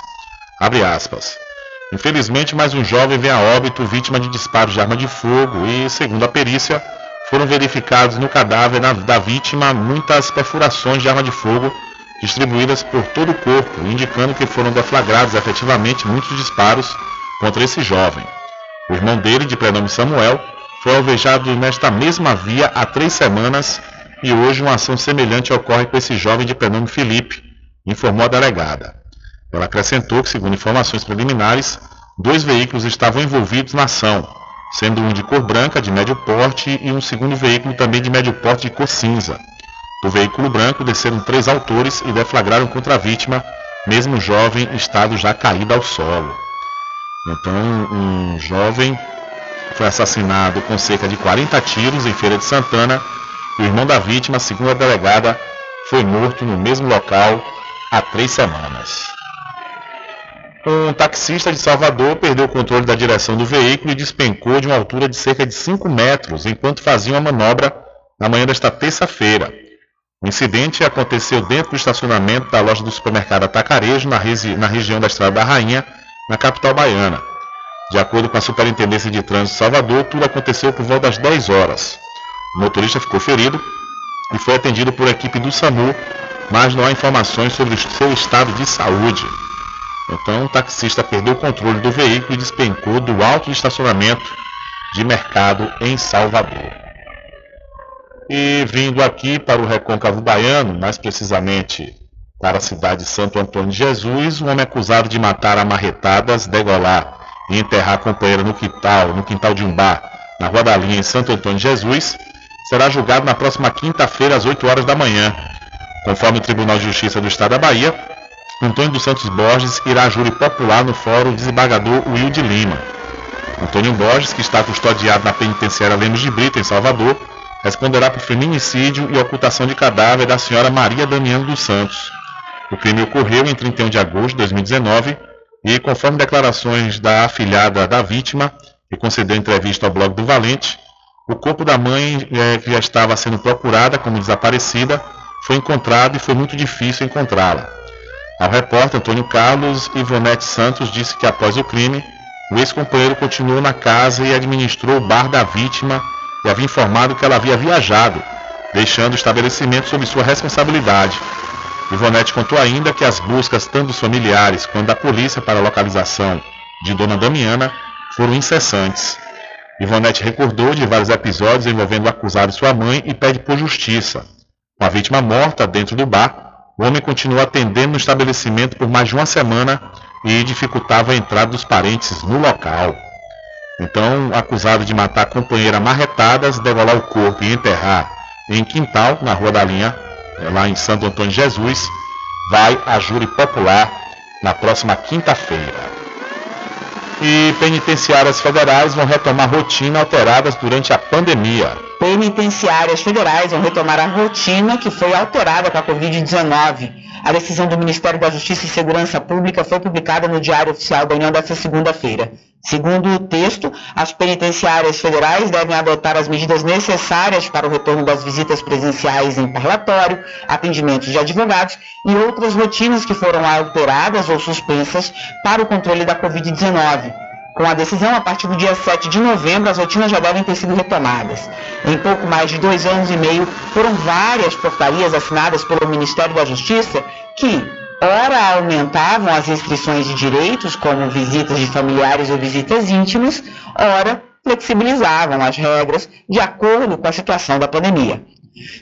Abre aspas. Infelizmente, mais um jovem vem a óbito vítima de disparos de arma de fogo e, segundo a perícia, foram verificados no cadáver da vítima muitas perfurações de arma de fogo distribuídas por todo o corpo, indicando que foram deflagrados efetivamente muitos disparos contra esse jovem. O irmão dele, de prenome Samuel, foi alvejado nesta mesma via há três semanas e hoje uma ação semelhante ocorre com esse jovem de prenome Felipe, informou a delegada. Ela acrescentou que, segundo informações preliminares, dois veículos estavam envolvidos na ação, sendo um de cor branca de médio porte e um segundo veículo também de médio porte de cor cinza. Do veículo branco desceram três autores e deflagraram contra a vítima, mesmo jovem estado já caído ao solo. Então, um jovem foi assassinado com cerca de 40 tiros em Feira de Santana e o irmão da vítima, segundo a delegada, foi morto no mesmo local há três semanas. Um taxista de Salvador perdeu o controle da direção do veículo e despencou de uma altura de cerca de 5 metros enquanto fazia uma manobra na manhã desta terça-feira. O incidente aconteceu dentro do estacionamento da loja do supermercado Atacarejo, na, regi na região da Estrada da Rainha, na capital baiana. De acordo com a Superintendência de Trânsito de Salvador, tudo aconteceu por volta das 10 horas. O motorista ficou ferido e foi atendido por equipe do SAMU, mas não há informações sobre o seu estado de saúde. Então, o taxista perdeu o controle do veículo e despencou do alto estacionamento de mercado em Salvador. E vindo aqui para o Recôncavo Baiano, mais precisamente para a cidade de Santo Antônio de Jesus, um homem acusado de matar a marretadas, degolar e enterrar a companheira no quintal, no quintal de um bar, na Rua da Linha, em Santo Antônio de Jesus, será julgado na próxima quinta-feira, às 8 horas da manhã. Conforme o Tribunal de Justiça do Estado da Bahia, Antônio dos Santos Borges irá a júri popular no Fórum Desembargador Wilde Lima. Antônio Borges, que está custodiado na penitenciária Lemos de Brito, em Salvador, responderá por feminicídio e ocultação de cadáver da senhora Maria Damiano dos Santos. O crime ocorreu em 31 de agosto de 2019 e, conforme declarações da afilhada da vítima, que concedeu entrevista ao blog do Valente, o corpo da mãe, eh, que já estava sendo procurada como desaparecida, foi encontrado e foi muito difícil encontrá-la. Ao repórter Antônio Carlos, Ivonete Santos disse que após o crime, o ex-companheiro continuou na casa e administrou o bar da vítima e havia informado que ela havia viajado, deixando o estabelecimento sob sua responsabilidade. Ivonete contou ainda que as buscas tanto dos familiares quanto da polícia para a localização de Dona Damiana foram incessantes. Ivonete recordou de vários episódios envolvendo o acusado e sua mãe e pede por justiça. Com a vítima morta dentro do bar, o homem continuou atendendo no estabelecimento por mais de uma semana e dificultava a entrada dos parentes no local. Então, acusado de matar a companheira marretadas, degolar o corpo e enterrar em quintal, na Rua da Linha, lá em Santo Antônio de Jesus, vai a júri popular na próxima quinta-feira. E penitenciárias federais vão retomar rotina alteradas durante a pandemia. Penitenciárias federais vão retomar a rotina que foi alterada com a Covid-19. A decisão do Ministério da Justiça e Segurança Pública foi publicada no Diário Oficial da União desta segunda-feira. Segundo o texto, as penitenciárias federais devem adotar as medidas necessárias para o retorno das visitas presenciais em parlatório, atendimentos de advogados e outras rotinas que foram alteradas ou suspensas para o controle da Covid-19. Com a decisão, a partir do dia 7 de novembro, as rotinas já devem ter sido retomadas. Em pouco mais de dois anos e meio, foram várias portarias assinadas pelo Ministério da Justiça que, ora aumentavam as restrições de direitos, como visitas de familiares ou visitas íntimas, ora flexibilizavam as regras de acordo com a situação da pandemia.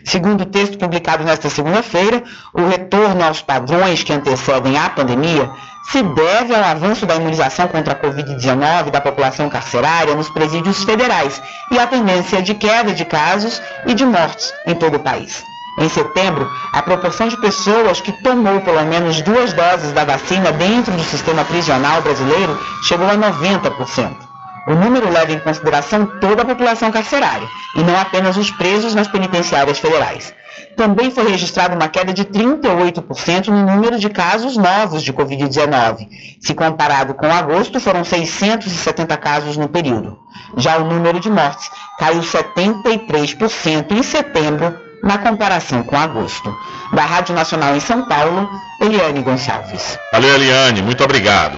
Segundo o texto publicado nesta segunda-feira, o retorno aos padrões que antecedem a pandemia se deve ao avanço da imunização contra a Covid-19 da população carcerária nos presídios federais e à tendência de queda de casos e de mortes em todo o país. Em setembro, a proporção de pessoas que tomou pelo menos duas doses da vacina dentro do sistema prisional brasileiro chegou a 90%. O número leva em consideração toda a população carcerária, e não apenas os presos nas penitenciárias federais. Também foi registrada uma queda de 38% no número de casos novos de Covid-19. Se comparado com agosto, foram 670 casos no período. Já o número de mortes caiu 73% em setembro, na comparação com agosto. Da Rádio Nacional em São Paulo, Eliane Gonçalves. Valeu, Eliane, muito obrigado.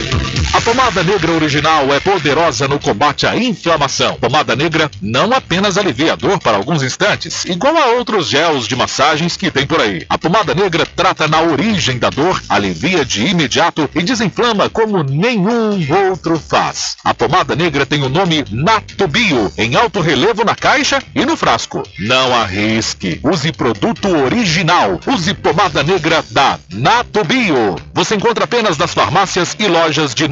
A pomada negra original é poderosa no combate à inflamação. Pomada negra não apenas alivia a dor para alguns instantes, igual a outros gels de massagens que tem por aí. A pomada negra trata na origem da dor, alivia de imediato e desinflama como nenhum outro faz. A pomada negra tem o nome Natubio, em alto relevo na caixa e no frasco. Não arrisque. Use produto original. Use pomada negra da Natubio. Você encontra apenas nas farmácias e lojas de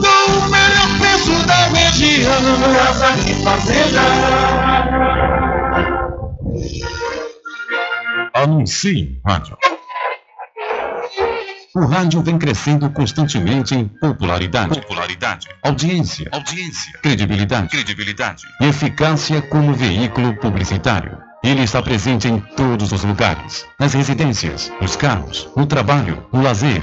com o melhor preço da região. Casa e Fazenda. Anuncie rádio. O rádio vem crescendo constantemente em popularidade, popularidade, audiência, audiência, credibilidade, credibilidade e eficácia como veículo publicitário. Ele está presente em todos os lugares, nas residências, nos carros, no trabalho, no lazer.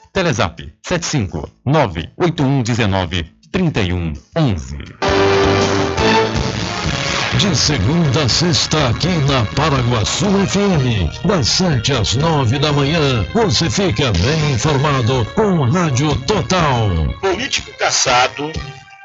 75 98119 3111. De segunda a sexta, aqui na Paraguaçu FM, das 7 às 9 da manhã, você fica bem informado com Rádio Total. Político caçado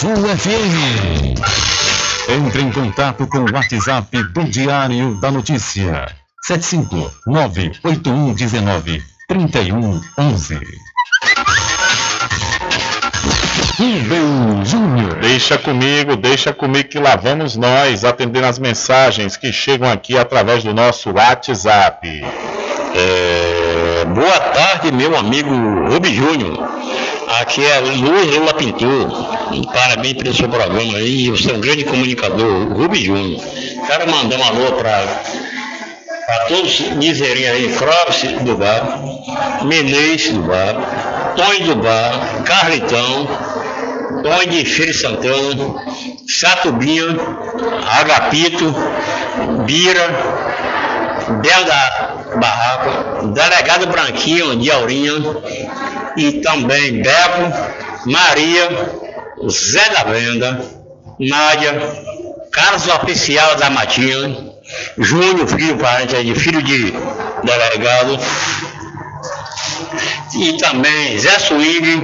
FM. Entre em contato com o WhatsApp do Diário da Notícia. 759-8119-3111. Rubem Júnior. Deixa comigo, deixa comigo que lá vamos nós atendendo as mensagens que chegam aqui através do nosso WhatsApp. É, boa tarde, meu amigo Rubi Júnior. Aqui é Luiz Lula Pintor. Parabéns pelo seu programa aí. Você é um grande comunicador, Rubi Júnior. Quero mandar um alô para todos os miserinhos aí, Clóvis do bar, Menezes do bar, Tony do bar, Carlitão, Tony de Feira Santana, Satubinha, Agapito, Bira, Bel da Barraca, Delegado Branquinho de Aurinha e também Beco, Maria, Zé da Venda, Nádia, Carlos Oficial da Matinha, Júnior, filho parente aí, filho de delegado, e também Zé Swing,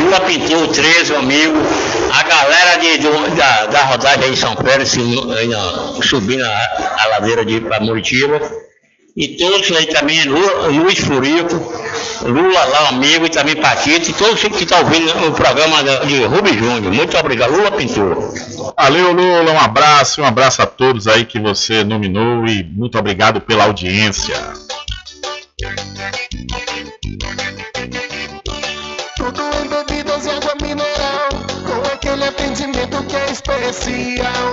Lula Pintou 13, um amigo, a galera de, do- da, da rodagem aí em São na- subindo a, a ladeira de Muritiba, e todos aí também, Lu- Luiz Furico, Lula lá, amigo, e também Patito, e todos que estão ouvindo o programa de Rubem Júnior. Muito obrigado, Lula Pintor. Valeu, Lula, um abraço, um abraço a todos aí que você nominou e muito obrigado pela audiência. Tudo em bebidas e água mineral, com aquele atendimento que é especial.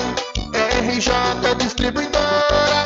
RJ Distribuidora,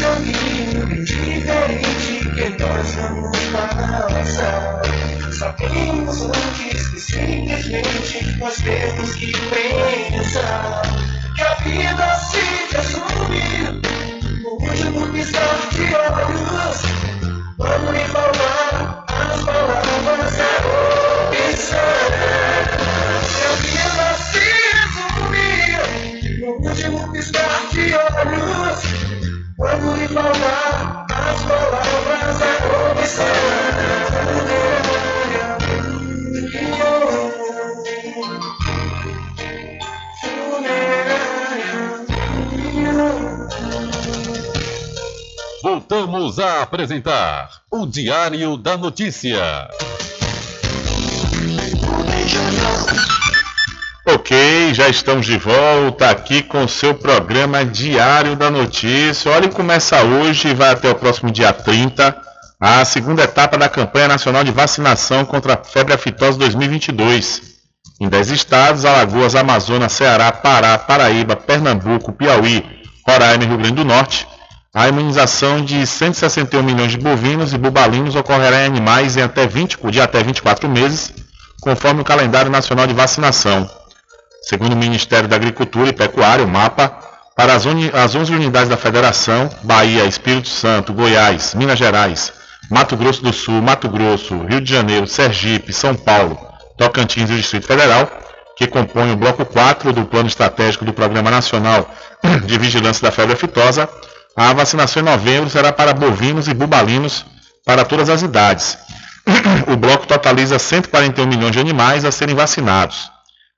Caminho diferente que nós vamos passar. Sabemos antes que simplesmente nós temos que pensar que a vida se resume no último piscar de olhos. Quando lhe falar as palavras é opção. A apresentar o Diário da Notícia. Ok, já estamos de volta aqui com o seu programa Diário da Notícia. Olha, começa hoje e vai até o próximo dia 30 a segunda etapa da campanha nacional de vacinação contra a febre aftosa 2022. Em 10 estados, Alagoas, Amazonas, Ceará, Pará, Paraíba, Pernambuco, Piauí, Roraima e Rio Grande do Norte, a imunização de 161 milhões de bovinos e bubalinos ocorrerá em animais em até 20, de até 24 meses, conforme o calendário nacional de vacinação. Segundo o Ministério da Agricultura e Pecuária, o MAPA, para as, uni- as 11 unidades da Federação, Bahia, Espírito Santo, Goiás, Minas Gerais, Mato Grosso do Sul, Mato Grosso, Rio de Janeiro, Sergipe, São Paulo, Tocantins e Distrito Federal, que compõem o bloco 4 do Plano Estratégico do Programa Nacional de Vigilância da Febre Aftosa, a vacinação em novembro será para bovinos e bubalinos para todas as idades. O bloco totaliza 141 milhões de animais a serem vacinados.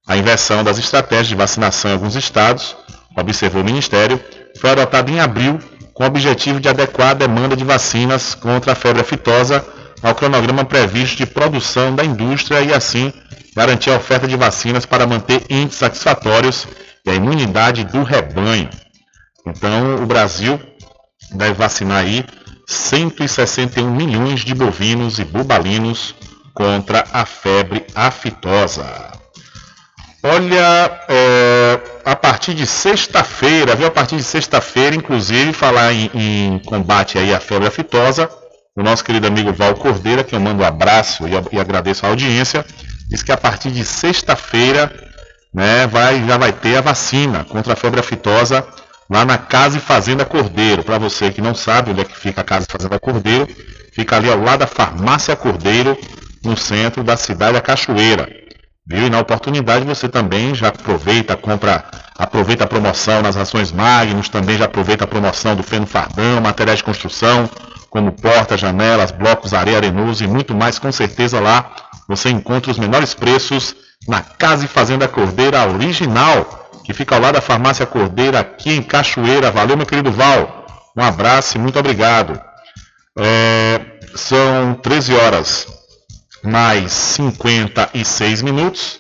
A inversão das estratégias de vacinação em alguns estados, observou o Ministério, foi adotada em abril com o objetivo de adequar a demanda de vacinas contra a febre aftosa ao cronograma previsto de produção da indústria e, assim, garantir a oferta de vacinas para manter índices satisfatórios e a imunidade do rebanho. Então, o Brasil deve vacinar aí 161 milhões de bovinos e bubalinos contra a febre aftosa. Olha, é, a partir de sexta-feira, viu? A partir de sexta-feira, inclusive, falar em, em combate aí à febre aftosa, o nosso querido amigo Val Cordeira, que eu mando um abraço e, e agradeço a audiência, diz que a partir de sexta-feira, né, vai, já vai ter a vacina contra a febre aftosa lá na Casa e Fazenda Cordeiro. Para você que não sabe onde é que fica a Casa e Fazenda Cordeiro, fica ali ao lado da Farmácia Cordeiro, no centro da cidade da Cachoeira. Viu? E na oportunidade você também já aproveita, compra, aproveita a promoção nas rações Magnus, também já aproveita a promoção do Feno Fardão, materiais de construção, como portas, janelas, blocos, areia arenoso e muito mais, com certeza lá você encontra os menores preços na Casa e Fazenda Cordeira original, que fica ao lado da Farmácia Cordeiro, aqui em Cachoeira. Valeu, meu querido Val. Um abraço e muito obrigado. É, são 13 horas mais 56 minutos.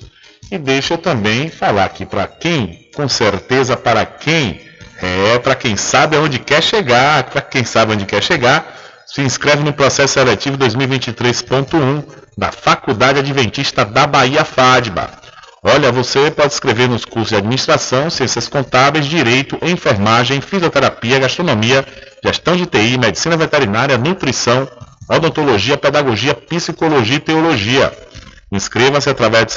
E deixa eu também falar aqui para quem, com certeza para quem, é para quem sabe aonde quer chegar, para quem sabe onde quer chegar, se inscreve no processo seletivo 2023.1 da Faculdade Adventista da Bahia FADBA. Olha, você pode escrever nos cursos de administração, ciências contábeis, direito, enfermagem, fisioterapia, gastronomia, gestão de TI, medicina veterinária, nutrição, odontologia, pedagogia, psicologia e teologia. Inscreva-se através de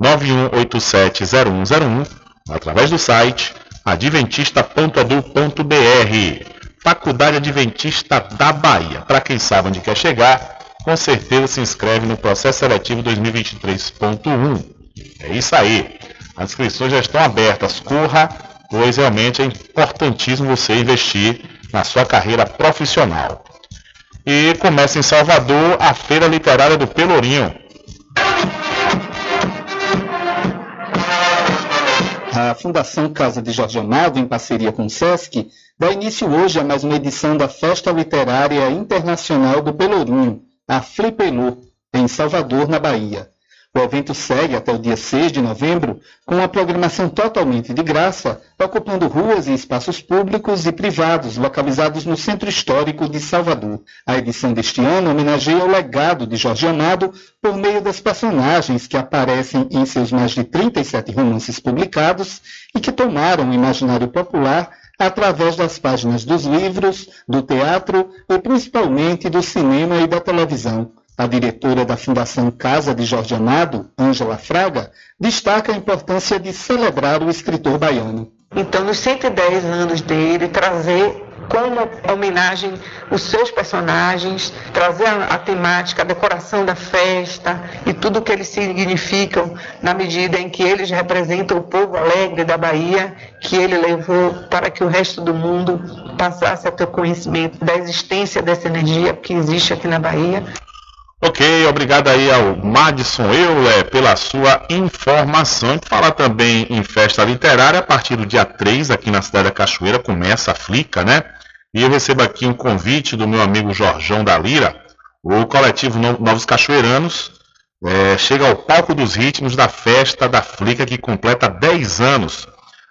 759-9187-0101, através do site adventista.edu.br. Faculdade Adventista da Bahia. Para quem sabe onde quer chegar, com certeza se inscreve no processo seletivo 2023.1. É isso aí. As inscrições já estão abertas. Corra, pois realmente é importantíssimo você investir na sua carreira profissional. E começa em Salvador a Feira Literária do Pelourinho. A Fundação Casa de Jorge Amado, em parceria com o SESC, dá início hoje a mais uma edição da Festa Literária Internacional do Pelourinho, a Flipelu, em Salvador, na Bahia. O evento segue até o dia 6 de novembro com uma programação totalmente de graça, ocupando ruas e espaços públicos e privados localizados no Centro Histórico de Salvador. A edição deste ano homenageia o legado de Jorge Amado por meio das personagens que aparecem em seus mais de 37 romances publicados e que tomaram o imaginário popular através das páginas dos livros, do teatro e principalmente do cinema e da televisão. A diretora da Fundação Casa de Jorge Amado, Ângela Fraga, destaca a importância de celebrar o escritor baiano. Então, nos 110 anos dele, trazer como homenagem os seus personagens, trazer a, a, temática, a decoração da festa e tudo o que eles significam na medida em que eles representam o povo alegre da Bahia, que ele levou para que o resto do mundo passasse a ter conhecimento da existência dessa energia que existe aqui na Bahia. Ok, obrigado aí ao Madison Euler pela sua informação. Fala também em festa literária, a partir do dia 3, aqui na cidade da Cachoeira, começa a Flica, né? E eu recebo aqui um convite do meu amigo Jorjão da Lira, o coletivo Novos Cachoeiranos, é, chega ao palco dos ritmos da festa da Flica, que completa 10 anos.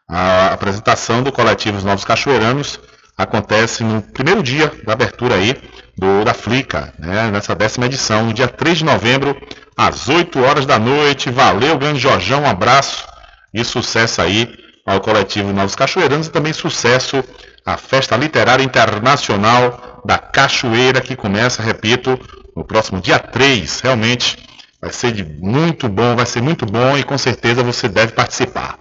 A apresentação do coletivo Novos Cachoeiranos acontece no primeiro dia da abertura aí do, da Flica, né, nessa décima edição, no dia 3 de novembro, às 8 horas da noite. Valeu, grande Jorjão, um abraço e sucesso aí ao coletivo Novos Cachoeiranos e também sucesso à Festa Literária Internacional da Cachoeira, que começa, repito, no próximo dia 3. Realmente vai ser de muito bom, vai ser muito bom e com certeza você deve participar.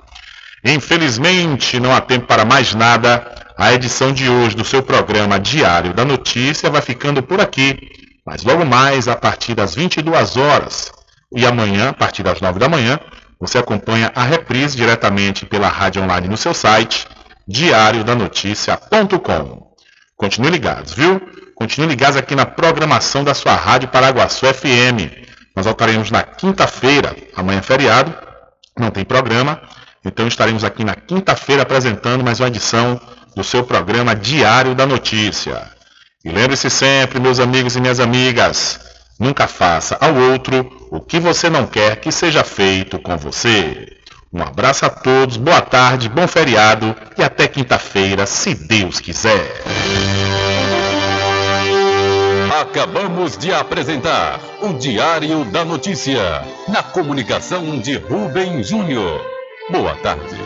Infelizmente, não há tempo para mais nada. A edição de hoje do seu programa Diário da Notícia vai ficando por aqui, mas logo mais a partir das 22 horas e amanhã, a partir das 9 da manhã, você acompanha a reprise diretamente pela rádio online no seu site diariodanoticia.com. Continue ligados, viu? Continue ligados aqui na programação da sua rádio Paraguaçu FM. Nós voltaremos na quinta-feira, amanhã é feriado, não tem programa, então estaremos aqui na quinta-feira apresentando mais uma edição do seu programa Diário da Notícia. E lembre-se sempre, meus amigos e minhas amigas, nunca faça ao outro o que você não quer que seja feito com você. Um abraço a todos, boa tarde, bom feriado e até quinta-feira, se Deus quiser. Acabamos de apresentar o Diário da Notícia, na comunicação de Rubem Júnior. Boa tarde.